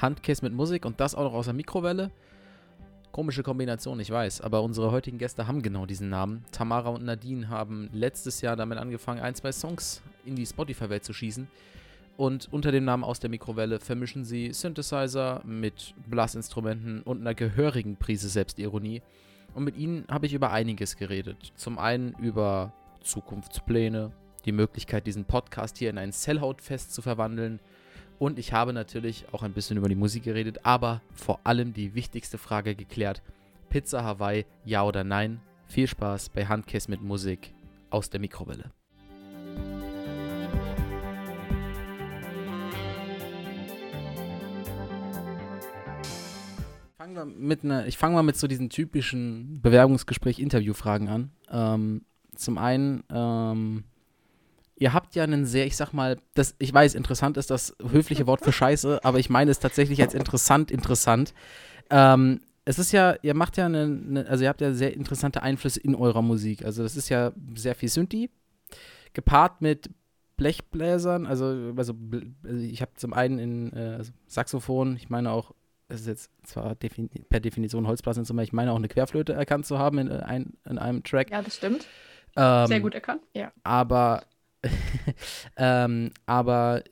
Handkiss mit Musik und das auch noch aus der Mikrowelle. Komische Kombination, ich weiß, aber unsere heutigen Gäste haben genau diesen Namen. Tamara und Nadine haben letztes Jahr damit angefangen, ein, zwei Songs in die Spotify-Welt zu schießen. Und unter dem Namen aus der Mikrowelle vermischen sie Synthesizer mit Blasinstrumenten und einer gehörigen Prise Selbstironie. Und mit ihnen habe ich über einiges geredet. Zum einen über Zukunftspläne, die Möglichkeit, diesen Podcast hier in ein Cellhautfest zu verwandeln. Und ich habe natürlich auch ein bisschen über die Musik geredet, aber vor allem die wichtigste Frage geklärt. Pizza Hawaii, ja oder nein? Viel Spaß bei Handkiss mit Musik aus der Mikrowelle. Fangen wir mit einer, ich fange mal mit so diesen typischen Bewerbungsgespräch-Interviewfragen an. Ähm, zum einen, ähm, ihr habt ja einen sehr, ich sag mal, das, ich weiß, interessant ist das höfliche Wort für Scheiße, aber ich meine es tatsächlich als interessant, interessant. Ähm, es ist ja, ihr macht ja eine, eine, also ihr habt ja sehr interessante Einflüsse in eurer Musik. Also das ist ja sehr viel Synthi, gepaart mit Blechbläsern, also, also, also ich habe zum einen in äh, also Saxophon, ich meine auch, es ist jetzt zwar defini per Definition Holzblasinstrument, ich meine auch eine Querflöte erkannt zu haben in, äh, ein, in einem Track. Ja, das stimmt. Ähm, Sehr gut erkannt, ja. Aber, ähm, aber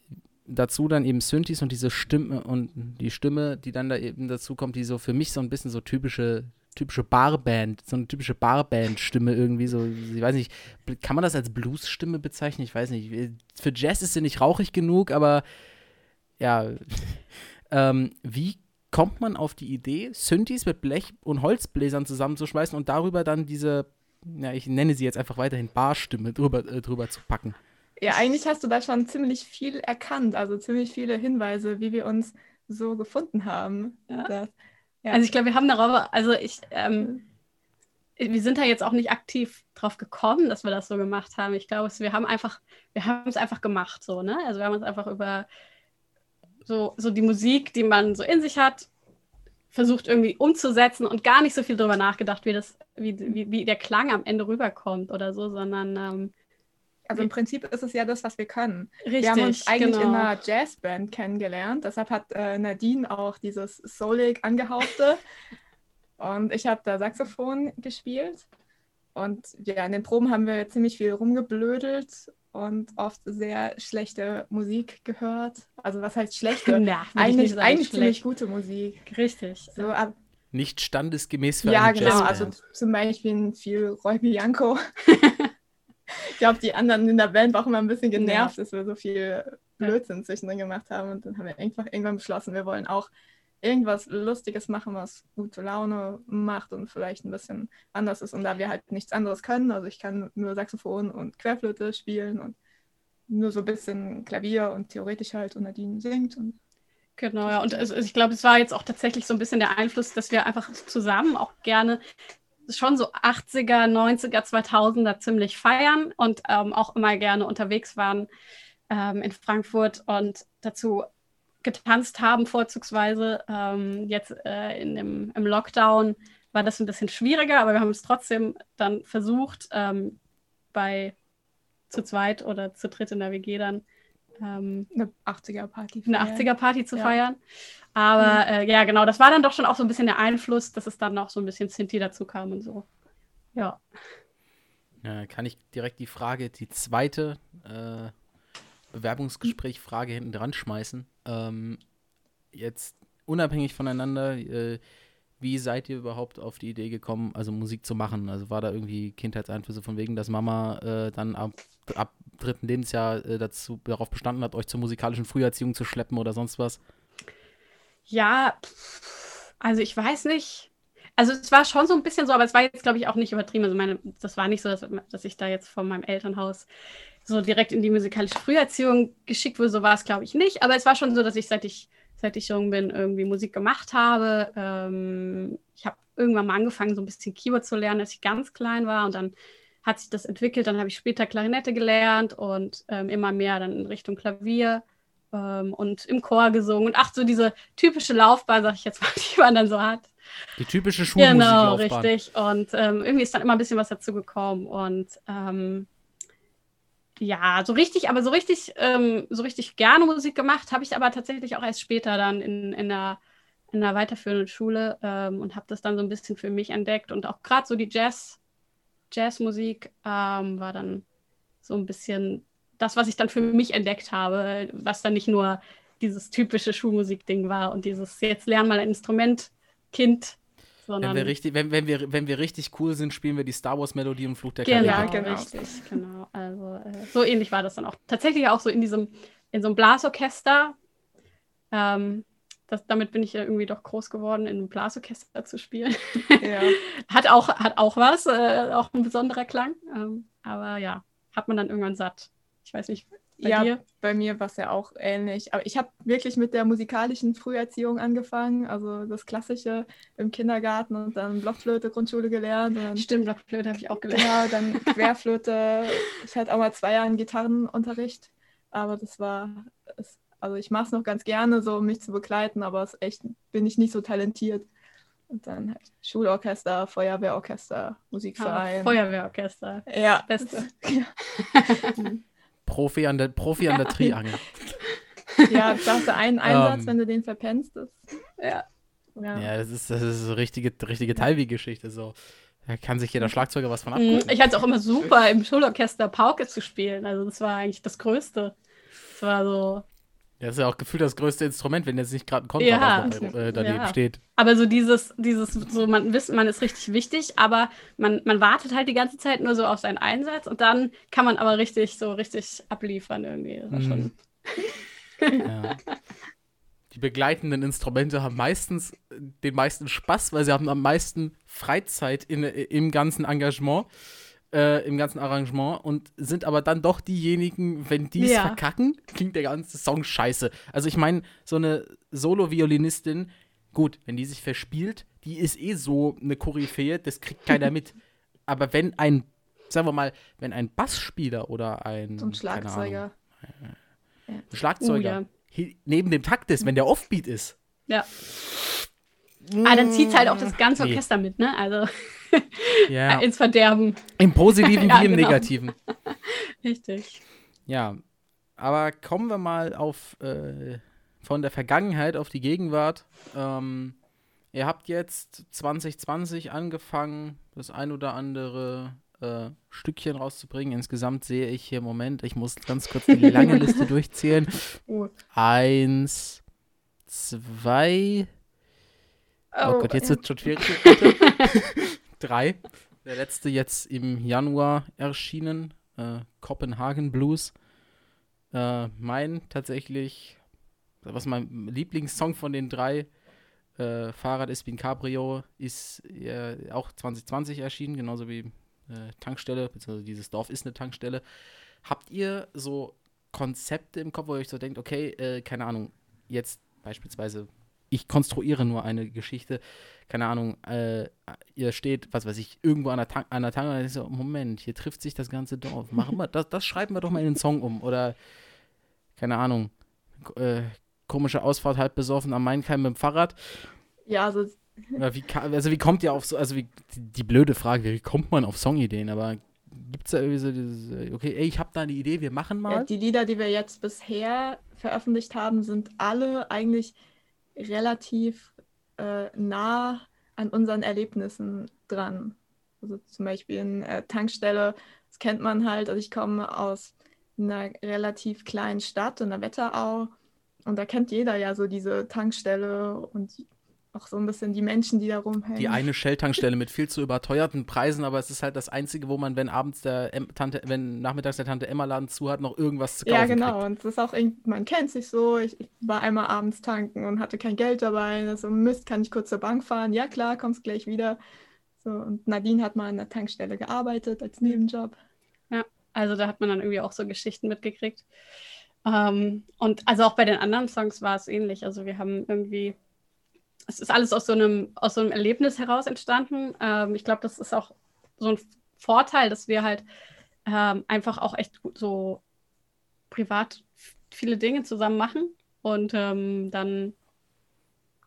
dazu dann eben Synthes und diese Stimme und die Stimme, die dann da eben dazu kommt, die so für mich so ein bisschen so typische typische Barband, so eine typische Barband-Stimme irgendwie so, ich weiß nicht, kann man das als Blues-Stimme bezeichnen? Ich weiß nicht. Für Jazz ist sie nicht rauchig genug, aber ja. ähm, wie kommt man auf die Idee, Synthes mit Blech- und Holzbläsern zusammenzuschmeißen und darüber dann diese, ja, ich nenne sie jetzt einfach weiterhin Barstimme drüber, äh, drüber zu packen? Ja, eigentlich hast du da schon ziemlich viel erkannt, also ziemlich viele Hinweise, wie wir uns so gefunden haben. Ja. Das, ja. Also ich glaube, wir haben darauf, also ich, ähm, wir sind da jetzt auch nicht aktiv drauf gekommen, dass wir das so gemacht haben. Ich glaube, wir haben einfach, wir haben es einfach gemacht, so, ne? Also wir haben uns einfach über so, so die Musik, die man so in sich hat, versucht irgendwie umzusetzen und gar nicht so viel drüber nachgedacht, wie das, wie, wie, wie der Klang am Ende rüberkommt oder so, sondern ähm, also im Prinzip ist es ja das, was wir können. richtig, wir haben uns eigentlich genau. in einer Jazzband kennengelernt, deshalb hat äh, Nadine auch dieses soulig angehauchte und ich habe da Saxophon gespielt und ja, in den Proben haben wir ziemlich viel rumgeblödelt und oft sehr schlechte Musik gehört. Also was heißt schlechte? Ja, nicht eigentlich sagen, eigentlich ziemlich schlecht. gute Musik. Richtig. So, ab, Nicht standesgemäß für ja, genau. Jazzband. Also zum Beispiel viel Roy Bianco. ich glaube, die anderen in der Band waren auch immer ein bisschen genervt, dass wir so viel Blödsinn zwischendrin gemacht haben. Und dann haben wir einfach irgendwann beschlossen, wir wollen auch irgendwas Lustiges machen, was gute Laune macht und vielleicht ein bisschen anders ist. Und da wir halt nichts anderes können, also ich kann nur Saxophon und Querflöte spielen und nur so ein bisschen Klavier und theoretisch halt und Nadine singt. Und Genau, ja. Und es, ich glaube, es war jetzt auch tatsächlich so ein bisschen der Einfluss, dass wir einfach zusammen auch gerne schon so 80er, 90er, 2000er ziemlich feiern und ähm, auch immer gerne unterwegs waren ähm, in Frankfurt und dazu getanzt haben, vorzugsweise. Ähm, jetzt äh, in dem, im Lockdown war das ein bisschen schwieriger, aber wir haben es trotzdem dann versucht, ähm, bei zu zweit oder zu dritt in der WG dann ähm, eine 80er-Party. eine 80er-Party zu Ja. feiern. Aber äh, ja, genau, das war dann doch schon auch so ein bisschen der Einfluss, dass es dann noch so ein bisschen Sinti dazu kam und so. Ja. Ja, kann ich direkt die Frage, die zweite äh, Bewerbungsgespräch-Frage hinten dran schmeißen. Ähm, jetzt unabhängig voneinander, äh, wie seid ihr überhaupt auf die Idee gekommen, also Musik zu machen? Also war da irgendwie Kindheitseinflüsse von wegen, dass Mama äh, dann ab, ab dritten Lebensjahr äh, dazu darauf bestanden hat, euch zur musikalischen Früherziehung zu schleppen oder sonst was? Ja, also ich weiß nicht. Also es war schon so ein bisschen so, aber es war jetzt, glaube ich, auch nicht übertrieben. Also meine, das war nicht so, dass, dass ich da jetzt von meinem Elternhaus so direkt in die musikalische Früherziehung geschickt wurde. So war es, glaube ich, nicht. Aber es war schon so, dass ich, seit ich, seit ich jung bin, irgendwie Musik gemacht habe. Ähm, ich habe irgendwann mal angefangen, so ein bisschen Keyboard zu lernen, als ich ganz klein war. Und dann hat sich das entwickelt. Dann habe ich später Klarinette gelernt und ähm, immer mehr dann in Richtung Klavier ähm, und im Chor gesungen. Und ach, so diese typische Laufbahn, sag ich jetzt mal, die man dann so hat. Die typische Genau, Schulmusiklaufbahn. richtig. Und ähm, irgendwie ist dann immer ein bisschen was dazu gekommen. Und ähm, ja, so richtig, aber so richtig, ähm, so richtig gerne Musik gemacht habe ich aber tatsächlich auch erst später dann in, in der in der weiterführenden Schule ähm, und habe das dann so ein bisschen für mich entdeckt. Und auch gerade so die Jazz, Jazzmusik ähm, war dann so ein bisschen das, was ich dann für mich entdeckt habe, was dann nicht nur dieses typische Schulmusikding war und dieses jetzt lern mal ein Instrument, Kind, sondern. Wenn wir richtig, wenn, wenn wir, wenn wir richtig cool sind, spielen wir die Star Wars Melodie und Fluch der genau, Karibik. Genau, richtig, genau. Also äh, so ähnlich war das dann auch. Tatsächlich auch so in diesem, in so einem Blasorchester. Ähm, das, damit bin ich ja irgendwie doch groß geworden, in einem Blasorchester zu spielen. Ja. hat, auch, hat auch was, äh, auch ein besonderer Klang. Ähm, aber ja, hat man dann irgendwann satt. Ich weiß nicht, bei ja, dir? bei mir war es ja auch ähnlich. Aber ich habe wirklich mit der musikalischen Früherziehung angefangen. Also das Klassische im Kindergarten und dann Blockflöte, Grundschule gelernt. Stimmt, Blockflöte habe ich auch gelernt. Ja, dann Querflöte. ich hatte auch mal zwei Jahre Gitarrenunterricht. Aber das war, also ich mache es noch ganz gerne, so um mich zu begleiten, aber es echt bin ich nicht so talentiert. Und dann halt Schulorchester, Feuerwehrorchester, Musikverein. Ah, Feuerwehrorchester. Ja. Beste. Ja. Profi an der, Profi an der Triangel. ja, hast du einen Einsatz, um, wenn du den verpennst. Das, ja. ja. Ja, das ist, das ist so richtige, richtige Teilwie-Geschichte. So. Da kann sich jeder Schlagzeuger was von mhm. abgucken. Ich fand es auch immer super, im Schulorchester Pauke zu spielen. Also das war eigentlich das Größte. Das war so, ja, ist ja auch gefühlt das größte Instrument, wenn jetzt nicht gerade ein Kontrabass ja, äh, daneben ja. steht. Aber so dieses, dieses, so man wissen, man ist richtig wichtig, aber man, man wartet halt die ganze Zeit nur so auf seinen Einsatz und dann kann man aber richtig, so richtig abliefern irgendwie. Das. Mhm. ja. Die begleitenden Instrumente haben meistens den meisten Spaß, weil sie haben am meisten Freizeit in, im ganzen Engagement äh, im ganzen Arrangement und sind aber dann doch diejenigen, wenn die es ja. verkacken, klingt der ganze Song scheiße. Also ich meine, so eine Solo-Violinistin, gut, wenn die sich verspielt, die ist eh so eine Koryphäe, das kriegt keiner mit. Aber wenn ein, sagen wir mal, wenn ein Bassspieler oder ein, so ein Schlagzeuger, Ahnung, äh, ein Schlagzeuger oh, ja. neben dem Takt ist, wenn der Offbeat ist. Ja. Ah, dann zieht halt auch das ganze Orchester nee. mit, ne? Also ja. ins Verderben. Im Positiven ja, wie im genau. Negativen. Richtig. Ja, aber kommen wir mal auf äh, von der Vergangenheit auf die Gegenwart. Ähm, ihr habt jetzt 2020 angefangen, das ein oder andere äh, Stückchen rauszubringen. Insgesamt sehe ich hier, Moment, ich muss ganz kurz die lange Liste durchzählen. Oh. Eins, zwei, Oh, oh Gott, jetzt wird es schon schwierig. Drei. Der letzte jetzt im Januar erschienen. Äh, Copenhagen Blues. Äh, mein tatsächlich, was mein Lieblingssong von den drei, äh, Fahrrad Espin Cabrio, ist äh, auch 2020 erschienen, genauso wie äh, Tankstelle, beziehungsweise dieses Dorf ist eine Tankstelle. Habt ihr so Konzepte im Kopf, wo ihr euch so denkt, okay, äh, keine Ahnung, jetzt beispielsweise ich konstruiere nur eine Geschichte. Keine Ahnung, äh, ihr steht, was weiß ich, irgendwo an der, Tank, an der Tank und dann so, Moment, hier trifft sich das ganze Dorf. Machen wir, das, das schreiben wir doch mal in den Song um. Oder, keine Ahnung, äh, komische Ausfahrt, halb besoffen am Mainkeim mit dem Fahrrad. Ja, also. Wie, also wie kommt ihr auf so, also wie, die, die blöde Frage, wie kommt man auf Songideen, aber gibt es da irgendwie so dieses, okay, ey, ich habe da eine Idee, wir machen mal? Ja, die Lieder, die wir jetzt bisher veröffentlicht haben, sind alle eigentlich relativ äh, nah an unseren Erlebnissen dran. Also zum Beispiel in äh, Tankstelle, das kennt man halt. Also ich komme aus einer relativ kleinen Stadt in der Wetterau und da kennt jeder ja so diese Tankstelle und auch so ein bisschen die Menschen, die da rumhängen. Die eine Shell-Tankstelle mit viel zu überteuerten Preisen, aber es ist halt das Einzige, wo man, wenn abends der Tante, wenn nachmittags der Tante Emma Laden zu hat, noch irgendwas zu kaufen Ja, genau. Kriegt. Und das ist auch man kennt sich so. Ich, ich, war einmal abends tanken und hatte kein Geld dabei. Also Mist, kann ich kurz zur Bank fahren? Ja, klar, kommst gleich wieder. So, und Nadine hat mal an der Tankstelle gearbeitet als Nebenjob. Ja, also da hat man dann irgendwie auch so Geschichten mitgekriegt. Um, und also auch bei den anderen Songs war es ähnlich. Also wir haben irgendwie es ist alles aus so einem, aus so einem Erlebnis heraus entstanden. Ähm, ich glaube, das ist auch so ein Vorteil, dass wir halt ähm, einfach auch echt so privat viele Dinge zusammen machen und ähm, dann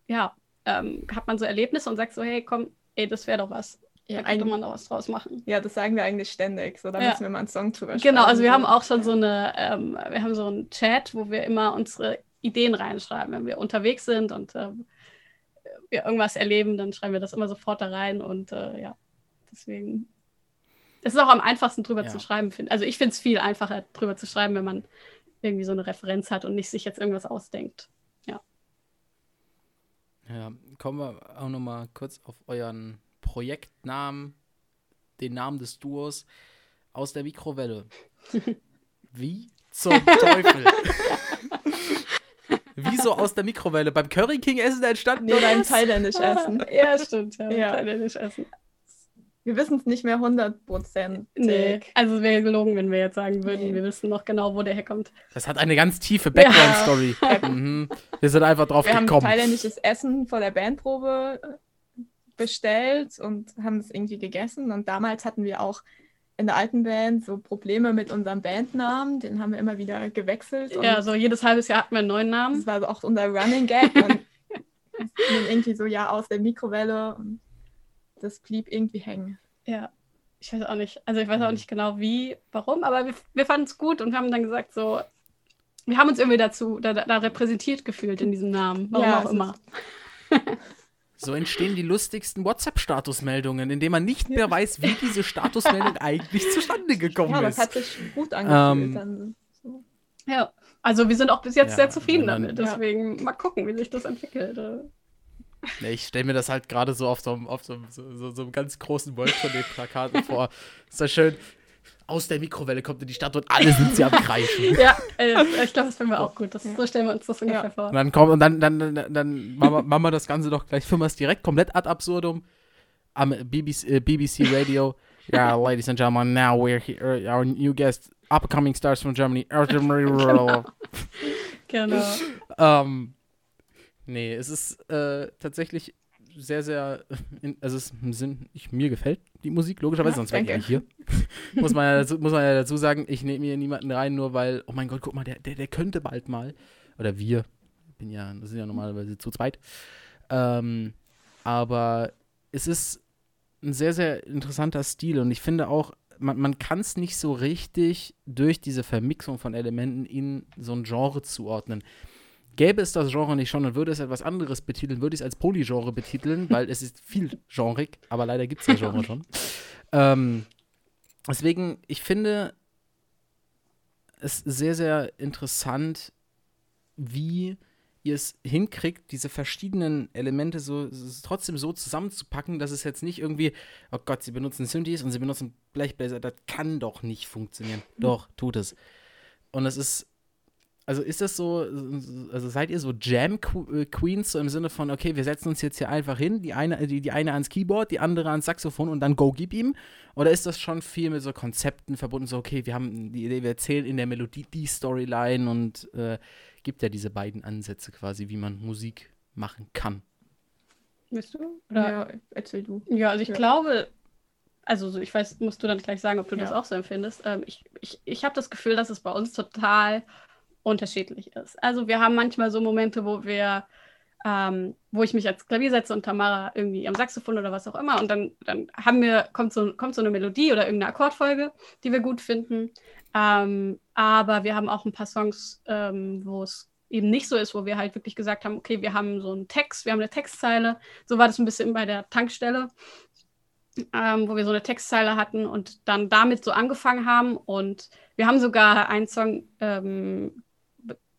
ja, ähm, hat man so Erlebnisse und sagt so, hey, komm, ey, das wäre doch was. Ja, da könnte man auch was draus machen. Ja, das sagen wir eigentlich ständig. So, da ja. müssen wir mal einen Song drüber schreiben. Genau, also wir haben auch schon so eine, ähm, wir haben so einen Chat, wo wir immer unsere Ideen reinschreiben. Wenn wir unterwegs sind und äh, wir irgendwas erleben, dann schreiben wir das immer sofort da rein. Und äh, ja, deswegen. Es ist auch am einfachsten drüber ja. zu schreiben. Find. Also ich finde es viel einfacher drüber zu schreiben, wenn man irgendwie so eine Referenz hat und nicht sich jetzt irgendwas ausdenkt. Ja. Ja, kommen wir auch nochmal kurz auf euren Projektnamen, den Namen des Duos aus der Mikrowelle. Wie zum Teufel? Wieso aus der Mikrowelle? Beim Curry King Essen entstanden? Nee, beim Thailändisch Essen. ja, stimmt. Ja, ja. Thailändisch Essen. Wir wissen es nicht mehr 100%. Nee, also es wäre gelogen, wenn wir jetzt sagen würden, nee. wir wissen noch genau, wo der herkommt. Das hat eine ganz tiefe Background-Story. Ja. mhm. Wir sind einfach drauf wir gekommen. Wir haben thailändisches Essen vor der Bandprobe bestellt und haben es irgendwie gegessen. Und damals hatten wir auch in der alten Band so Probleme mit unserem Bandnamen. Den haben wir immer wieder gewechselt. ja, so jedes halbes Jahr hatten wir einen neuen Namen. Das war auch unser Running Gag. und irgendwie so, ja, aus der Mikrowelle. Und das blieb irgendwie hängen. Ja, ich weiß auch nicht. Also ich weiß auch nicht genau wie, warum, aber wir, wir fanden es gut und wir haben dann gesagt, so, wir haben uns irgendwie dazu, da, da repräsentiert gefühlt in diesem Namen. Warum ja, auch immer. So entstehen die lustigsten WhatsApp-Statusmeldungen, indem man nicht mehr weiß, wie diese Statusmeldung eigentlich zustande gekommen ist. Ja, das hat sich gut angefühlt. Ähm, dann so. Ja, also wir sind auch bis jetzt ja, sehr zufrieden dann, damit. Deswegen ja. mal gucken, wie sich das entwickelt. Ja, ich stelle mir das halt gerade so auf so, auf so, so, so, einem ganz großen World von den Plakaten vor. Ist das schön aus der Mikrowelle kommt in die Stadt und alle sind sie am Kreischen. ja, äh, ich glaube, das finden wir auch gut. Das, so stellen wir uns das ungefähr ja. vor. Und dann kommt und dann, dann, dann, dann machen, wir, machen wir das Ganze doch gleich, führen wir es direkt komplett ad absurdum am BBC, äh, BBC Radio. Ja, yeah, ladies and gentlemen, now we're here, our new guest, upcoming stars from Germany. genau. ähm, nee, es ist äh, tatsächlich sehr, sehr, in, also es sind, ich, mir gefällt die Musik, logischerweise, ja, sonst wäre ich nicht hier. muss, man ja dazu, muss man ja dazu sagen, ich nehme mir niemanden rein, nur weil, oh mein Gott, guck mal, der, der, der könnte bald mal, oder wir, bin ja, das sind ja normalerweise zu zweit, ähm, aber es ist ein sehr, sehr interessanter Stil und ich finde auch, man, man kann es nicht so richtig durch diese Vermixung von Elementen in so ein Genre zuordnen. Gäbe es das Genre nicht schon und würde es etwas anderes betiteln, würde ich es als Polygenre betiteln, weil es ist viel genrig, aber leider gibt es das Genre schon. Ähm, deswegen, ich finde es sehr, sehr interessant, wie ihr es hinkriegt, diese verschiedenen Elemente so trotzdem so zusammenzupacken, dass es jetzt nicht irgendwie, oh Gott, sie benutzen Synthes und sie benutzen Blechbläser, das kann doch nicht funktionieren. Mhm. Doch, tut es. Und es ist also ist das so, also seid ihr so Jam-Queens, so im Sinne von, okay, wir setzen uns jetzt hier einfach hin, die eine, die, die eine ans Keyboard, die andere ans Saxophon und dann go, gib ihm? Oder ist das schon viel mit so Konzepten verbunden, so, okay, wir haben die Idee, wir erzählen in der Melodie die Storyline und äh, gibt ja diese beiden Ansätze quasi, wie man Musik machen kann? Willst du? Oder? Ja, erzähl du. Ja, also ich ja. glaube, also ich weiß, musst du dann gleich sagen, ob du ja. das auch so empfindest. Ähm, ich ich, ich habe das Gefühl, dass es bei uns total unterschiedlich ist. Also wir haben manchmal so Momente, wo wir, ähm, wo ich mich als Klavier setze und Tamara irgendwie am Saxophon oder was auch immer und dann, dann haben wir, kommt so, kommt so eine Melodie oder irgendeine Akkordfolge, die wir gut finden. Ähm, aber wir haben auch ein paar Songs, ähm, wo es eben nicht so ist, wo wir halt wirklich gesagt haben, okay, wir haben so einen Text, wir haben eine Textzeile. So war das ein bisschen bei der Tankstelle, ähm, wo wir so eine Textzeile hatten und dann damit so angefangen haben. Und wir haben sogar einen Song ähm,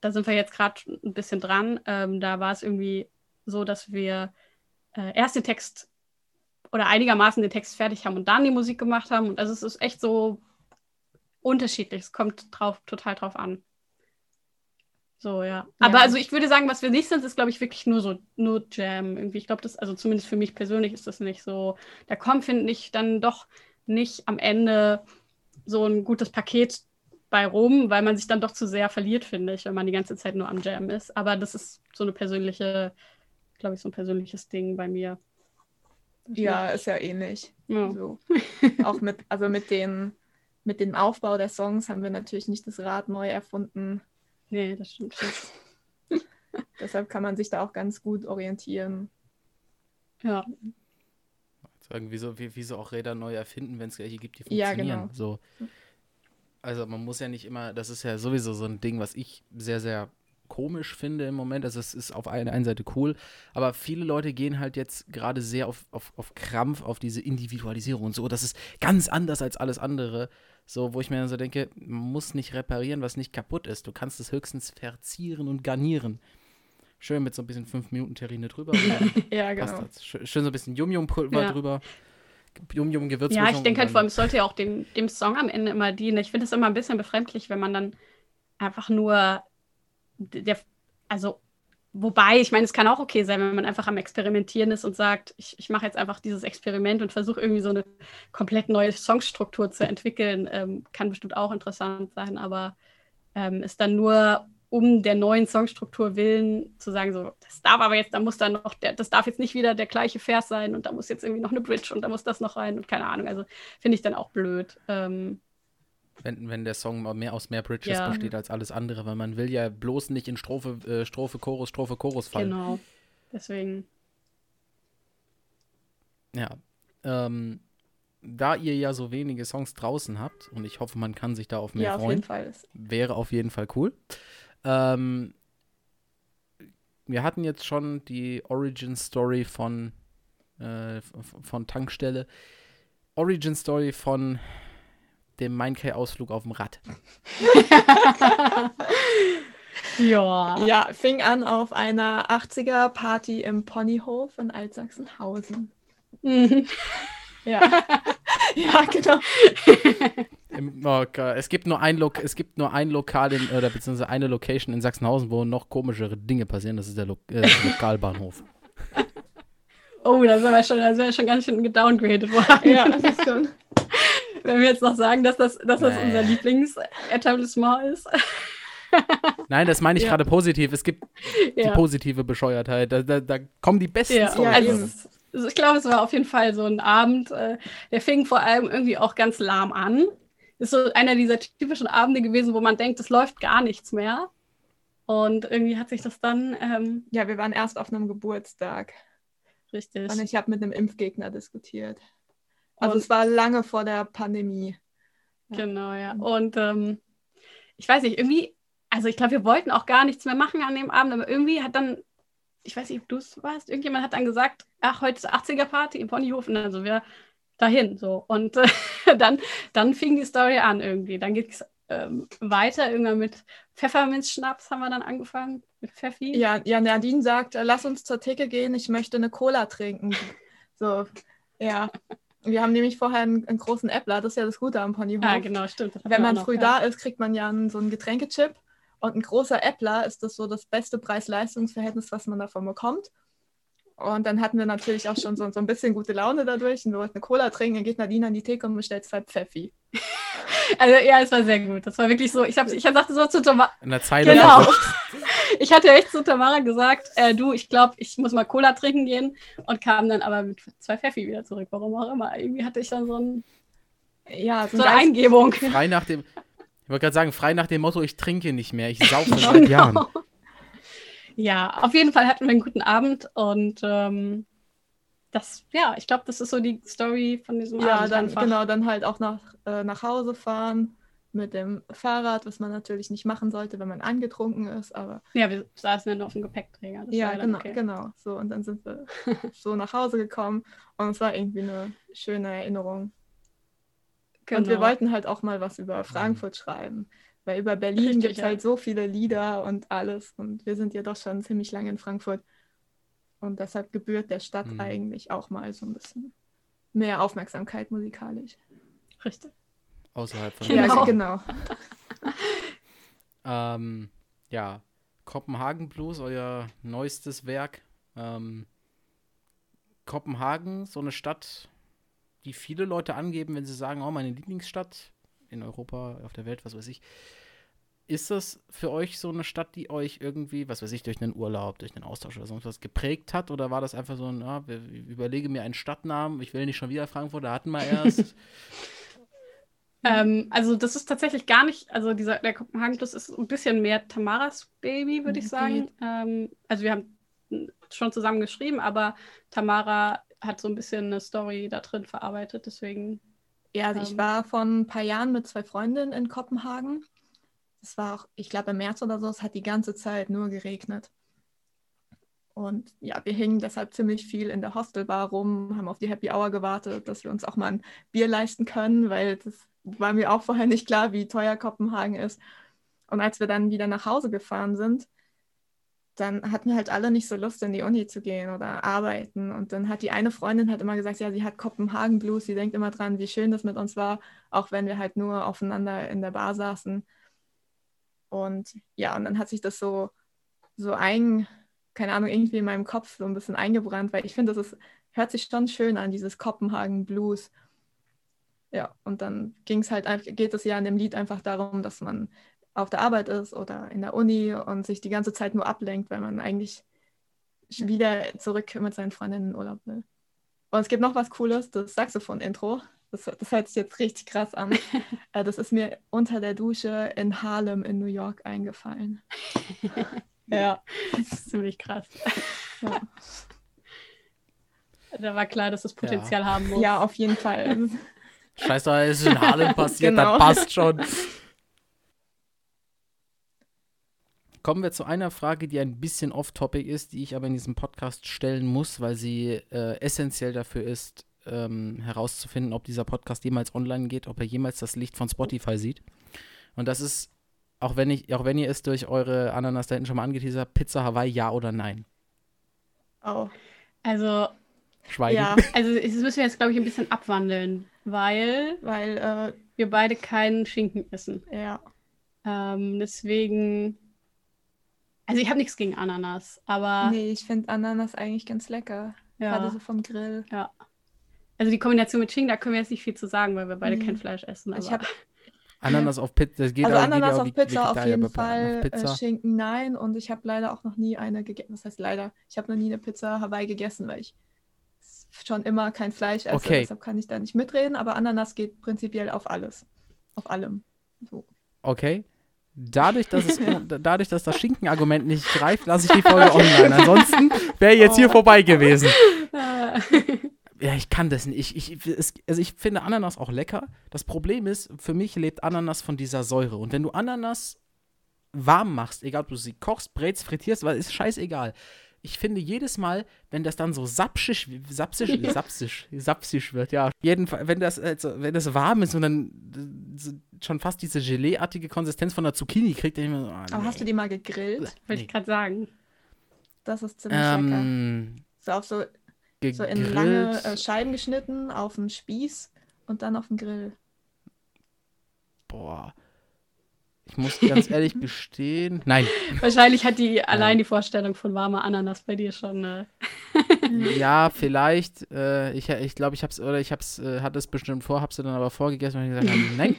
da sind wir jetzt gerade ein bisschen dran. Ähm, da war es irgendwie so, dass wir äh, erst den Text oder einigermaßen den Text fertig haben und dann die Musik gemacht haben. Und also es ist echt so unterschiedlich. Es kommt drauf, total drauf an. So, ja. ja. Aber also ich würde sagen, was wir nicht sind, ist, glaube ich, wirklich nur so, nur Jam. Irgendwie, ich glaube, das, also zumindest für mich persönlich ist das nicht so. Da kommt, finde ich, dann doch nicht am Ende so ein gutes Paket bei rum, weil man sich dann doch zu sehr verliert, finde ich, wenn man die ganze Zeit nur am Jam ist. Aber das ist so eine persönliche, glaube ich, so ein persönliches Ding bei mir. Ja, ist ja ähnlich. Ja. So. Auch mit, also mit, den, mit dem Aufbau der Songs haben wir natürlich nicht das Rad neu erfunden. Nee, das stimmt. Deshalb kann man sich da auch ganz gut orientieren. Ja. Irgendwie so, wie, wie so auch Räder neu erfinden, wenn es welche gibt, die Ja, funktionieren. genau. So. Also man muss ja nicht immer, das ist ja sowieso so ein Ding, was ich sehr, sehr komisch finde im Moment. Also es ist auf einer einen Seite cool, aber viele Leute gehen halt jetzt gerade sehr auf, auf, auf Krampf, auf diese Individualisierung und so. Das ist ganz anders als alles andere. So, wo ich mir dann so denke, man muss nicht reparieren, was nicht kaputt ist. Du kannst es höchstens verzieren und garnieren. Schön mit so ein bisschen 5-Minuten-Terrine drüber. und dann Ja, genau. schön so ein bisschen Yum-Yum-Pulver Ja. drüber. Yum-Yum-Gewürzmischung. Ja, ich denke halt vor allem, es sollte ja auch dem, dem Song am Ende immer dienen. Ich finde es immer ein bisschen befremdlich, wenn man dann einfach nur der, also wobei, ich meine, es kann auch okay sein, wenn man einfach am Experimentieren ist und sagt, ich, ich mache jetzt einfach dieses Experiment und versuche irgendwie so eine komplett neue Songstruktur zu entwickeln. Ähm, kann bestimmt auch interessant sein, aber ähm, ist dann nur um der neuen Songstruktur willen zu sagen, so, das darf aber jetzt, da muss dann noch, der, das darf jetzt nicht wieder der gleiche Vers sein und da muss jetzt irgendwie noch eine Bridge und da muss das noch rein und keine Ahnung. Also finde ich dann auch blöd. Ähm, wenn, wenn der Song mal mehr aus mehr Bridges Ja. besteht als alles andere, weil man will ja bloß nicht in Strophe, äh, Strophe, Chorus, Strophe, Chorus fallen. genau. Deswegen. Ja. Ähm, da ihr ja so wenige Songs draußen habt und ich hoffe, man kann sich da auf mehr Ja, auf freuen, jeden Fall. Wäre auf jeden Fall cool. Ähm, wir hatten jetzt schon die Origin Story von, äh, von Tankstelle. Origin Story von dem Mindcare-Ausflug auf dem Rad. ja. Ja, fing an auf einer 80er-Party im Ponyhof in Altsachsenhausen. Mhm. Ja, ja genau. Oh Gott, es gibt nur ein Lok es gibt nur ein Lokal in, oder beziehungsweise eine Location in Sachsenhausen, wo noch komischere Dinge passieren. Das ist der Lo äh, Lokalbahnhof. Oh, da sind wir schon, da sind wir schon ganz schön gedowngraded worden. Ja, das ist schon. Wenn wir jetzt noch sagen, dass das, dass das Nee. unser Lieblingsetablissement ist. Nein, das meine ich Ja. gerade positiv. Es gibt die ja. positive Bescheuertheit. Da, da, da kommen die besten Ja, Stories. Ja, also, eben. es- also ich glaube, es war auf jeden Fall so ein Abend, äh, der fing vor allem irgendwie auch ganz lahm an. Ist so einer dieser typischen Abende gewesen, wo man denkt, es läuft gar nichts mehr. Und irgendwie hat sich das dann ähm, Ja, wir waren erst auf einem Geburtstag richtig. und ich habe mit einem Impfgegner diskutiert. Also Und- es war lange vor der Pandemie. Genau, ja. Und ähm, ich weiß nicht, irgendwie, also ich glaube, wir wollten auch gar nichts mehr machen an dem Abend, aber irgendwie hat dann, ich weiß nicht, ob du es warst, irgendjemand hat dann gesagt, ach, heute ist 80er-Party im Ponyhof und dann so, wir dahin, so. Und äh, dann, dann fing die Story an irgendwie. Dann ging es ähm, weiter, irgendwann mit Pfefferminzschnaps haben wir dann angefangen, mit Pfeffi. Ja, ja, Nadine sagt, äh, lass uns zur Theke gehen, ich möchte eine Cola trinken. So, ja. Wir haben nämlich vorher einen, einen großen Äppler, das ist ja das Gute am Ponyhof. Ah, genau, stimmt. Wenn man noch, früh ja. da ist, kriegt man ja einen, so einen Getränkechip. Und ein großer Äppler ist das so das beste Preis-Leistungs-Verhältnis, was man davon bekommt. Und dann hatten wir natürlich auch schon so, so ein bisschen gute Laune dadurch. Und wir wollten eine Cola trinken. Dann geht Nadine an die Theke und bestellt zwei Pfeffi. Also ja, es war sehr gut. Das war wirklich so, ich, hab, ich sagte so zu Thomas, In der Zeile Genau. Ich hatte echt zu Tamara gesagt, äh, du, ich glaube, ich muss mal Cola trinken gehen und kam dann aber mit zwei Pfeffi wieder zurück. Warum auch immer. Irgendwie hatte ich dann so, ein, Ja, so so ein eine Eingebung. Frei nach dem, ich wollte gerade sagen, frei nach dem Motto, ich trinke nicht mehr, ich saufe seit Jahren. Genau. Ja, auf jeden Fall hatten wir einen guten Abend und ähm, das, ja, ich glaube, das ist so die Story von diesem Ja, Abend dann, einfach. genau, dann halt auch nach, äh, nach Hause fahren mit dem Fahrrad, was man natürlich nicht machen sollte, wenn man angetrunken ist. Aber Ja, wir saßen ja nur auf dem Gepäckträger. Das ja, war dann genau, okay. genau. So, und dann sind wir so nach Hause gekommen und es war irgendwie eine schöne Erinnerung. Und wir Genau. wollten halt auch mal was über Frankfurt schreiben. Weil über Berlin gibt es ja. halt so viele Lieder und alles. Und wir sind ja doch schon ziemlich lange in Frankfurt. Und deshalb gebührt der Stadt Mhm. eigentlich auch mal so ein bisschen mehr Aufmerksamkeit musikalisch. Richtig. Außerhalb von Genau. Ja, genau. Ähm, ja, Kopenhagen Blues, euer neuestes Werk. Ähm, Kopenhagen, so eine Stadt, die viele Leute angeben, wenn sie sagen, oh, meine Lieblingsstadt in Europa, auf der Welt, was weiß ich. Ist das für euch so eine Stadt, die euch irgendwie, was weiß ich, durch einen Urlaub, durch einen Austausch oder sonst was geprägt hat? Oder war das einfach so ein, ah, wir- ich überlege mir einen Stadtnamen, ich will nicht schon wieder Frankfurt, da hatten wir erst. Ähm, also das ist tatsächlich gar nicht, also dieser, der Kopenhagen Plus ist ein bisschen mehr Tamaras Baby, würde ich Mhm. sagen. Ähm, also wir haben schon zusammen geschrieben, aber Tamara hat so ein bisschen eine Story da drin verarbeitet, deswegen. Ja, also ich Ähm. war vor ein paar Jahren mit zwei Freundinnen in Kopenhagen. Das war auch, ich glaube, im März oder so, es hat die ganze Zeit nur geregnet. Und ja, wir hingen deshalb ziemlich viel in der Hostelbar rum, haben auf die Happy Hour gewartet, dass wir uns auch mal ein Bier leisten können, weil das war mir auch vorher nicht klar, wie teuer Kopenhagen ist. Und als wir dann wieder nach Hause gefahren sind, dann hatten wir halt alle nicht so Lust, in die Uni zu gehen oder arbeiten. Und dann hat die eine Freundin halt immer gesagt, ja, sie hat Kopenhagen Blues, sie denkt immer dran, wie schön das mit uns war, auch wenn wir halt nur aufeinander in der Bar saßen. Und ja, und dann hat sich das so, so ein, keine Ahnung, irgendwie in meinem Kopf so ein bisschen eingebrannt, weil ich finde, das ist, hört sich schon schön an, dieses Kopenhagen Blues. Ja, und dann ging es halt geht es ja in dem Lied einfach darum, dass man auf der Arbeit ist oder in der Uni und sich die ganze Zeit nur ablenkt, weil man eigentlich wieder zurück mit seinen Freundinnen in Urlaub will. Und es gibt noch was Cooles, das Saxophon-Intro. Das, das hört sich jetzt richtig krass an. Äh, das ist mir unter der Dusche in Harlem in New York eingefallen. ja. Das ist ziemlich krass. Ja. Da war klar, dass es Potenzial haben muss. ja, auf jeden Fall. Scheiße, es ist in Harlem passiert, Genau. das passt schon. Kommen wir zu einer Frage, die ein bisschen off-topic ist, die ich aber in diesem Podcast stellen muss, weil sie äh, essentiell dafür ist, ähm, herauszufinden, ob dieser Podcast jemals online geht, ob er jemals das Licht von Spotify sieht. Und das ist, auch wenn ich, auch wenn ihr es durch eure Ananas da hinten schon mal angeteasert habt, Pizza Hawaii, ja oder nein? Oh. Also, Schweigen. Ja, also das müssen wir jetzt, glaube ich, ein bisschen abwandeln, weil weil, äh, wir beide keinen Schinken essen. ja. Ähm, deswegen, also ich habe nichts gegen Ananas, aber Nee, ich finde Ananas eigentlich ganz lecker. Gerade ja, so vom Grill. ja. Also die Kombination mit Schinken, da können wir jetzt nicht viel zu sagen, weil wir beide Nee. kein Fleisch essen. Aber Ich hab- Ananas auf Pizza, das geht also auch- Ananas auf Pizza auf jeden Fall, auf Pizza. äh, Schinken nein. Und ich habe leider auch noch nie eine gegessen. Was heißt leider? Ich habe noch nie eine Pizza Hawaii gegessen, weil ich schon immer kein Fleisch esse. Okay. Deshalb kann ich da nicht mitreden. Aber Ananas geht prinzipiell auf alles. Auf allem. So. Okay. Dadurch, dass, es, dadurch, dass das Schinkenargument nicht greift, lasse ich die Folge online. Ansonsten wäre jetzt hier Oh. vorbei gewesen. Ja, ich kann das nicht. Ich, ich, es, also ich finde Ananas auch lecker. Das Problem ist, für mich lebt Ananas von dieser Säure. Und wenn du Ananas warm machst, egal ob du sie kochst, brätst, frittierst, weil ist scheißegal. Ich finde jedes Mal, wenn das dann so sapschig, sapsisch, sapsisch, sapsisch wird, ja. Jedenfalls, wenn das, also, wenn das warm ist und dann äh, schon fast diese Geleeartige Konsistenz von der Zucchini kriegt, dann ich mir so, ah, Aber hast du die mal gegrillt? Wollte Nee. ich gerade sagen. Das ist ziemlich lecker. ähm, So auf so, so in lange äh, Scheiben geschnitten, auf dem Spieß und dann auf dem Grill. Boah. Ich muss ganz ehrlich gestehen. Nein. Wahrscheinlich hat die allein die Vorstellung von warmer Ananas bei dir schon. Äh, Ja, vielleicht. Äh, ich ich glaube, ich hab's, oder ich hab's, äh, hatte es bestimmt vor, hab's dann aber vorgegessen und gesagt, habe, nein.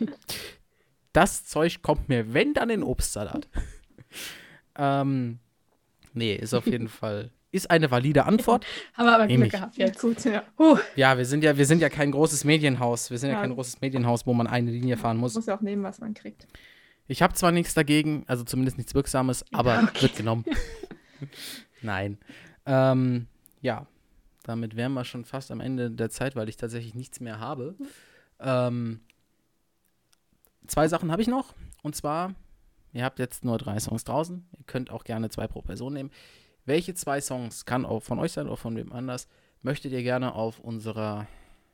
Das Zeug kommt mir, wenn, dann in Obstsalat. ähm, nee, ist auf jeden Fall. Ist eine valide Antwort. haben wir aber Glück ich. gehabt jetzt. Gut, ja. Huh. Ja, wir sind ja, wir sind ja kein großes Medienhaus. Wir sind ja, Ja. kein großes Medienhaus, wo man eine Linie fahren muss. Muss ja auch nehmen, was man kriegt. Ich habe zwar nichts dagegen, also zumindest nichts Wirksames, aber wird genommen. Nein. Ähm, ja, damit wären wir schon fast am Ende der Zeit, weil ich tatsächlich nichts mehr habe. Ähm, zwei Sachen habe ich noch. Und zwar, ihr habt jetzt nur drei Songs draußen. Ihr könnt auch gerne zwei pro Person nehmen. Welche zwei Songs, kann auch von euch sein oder von wem anders, möchtet ihr gerne auf unserer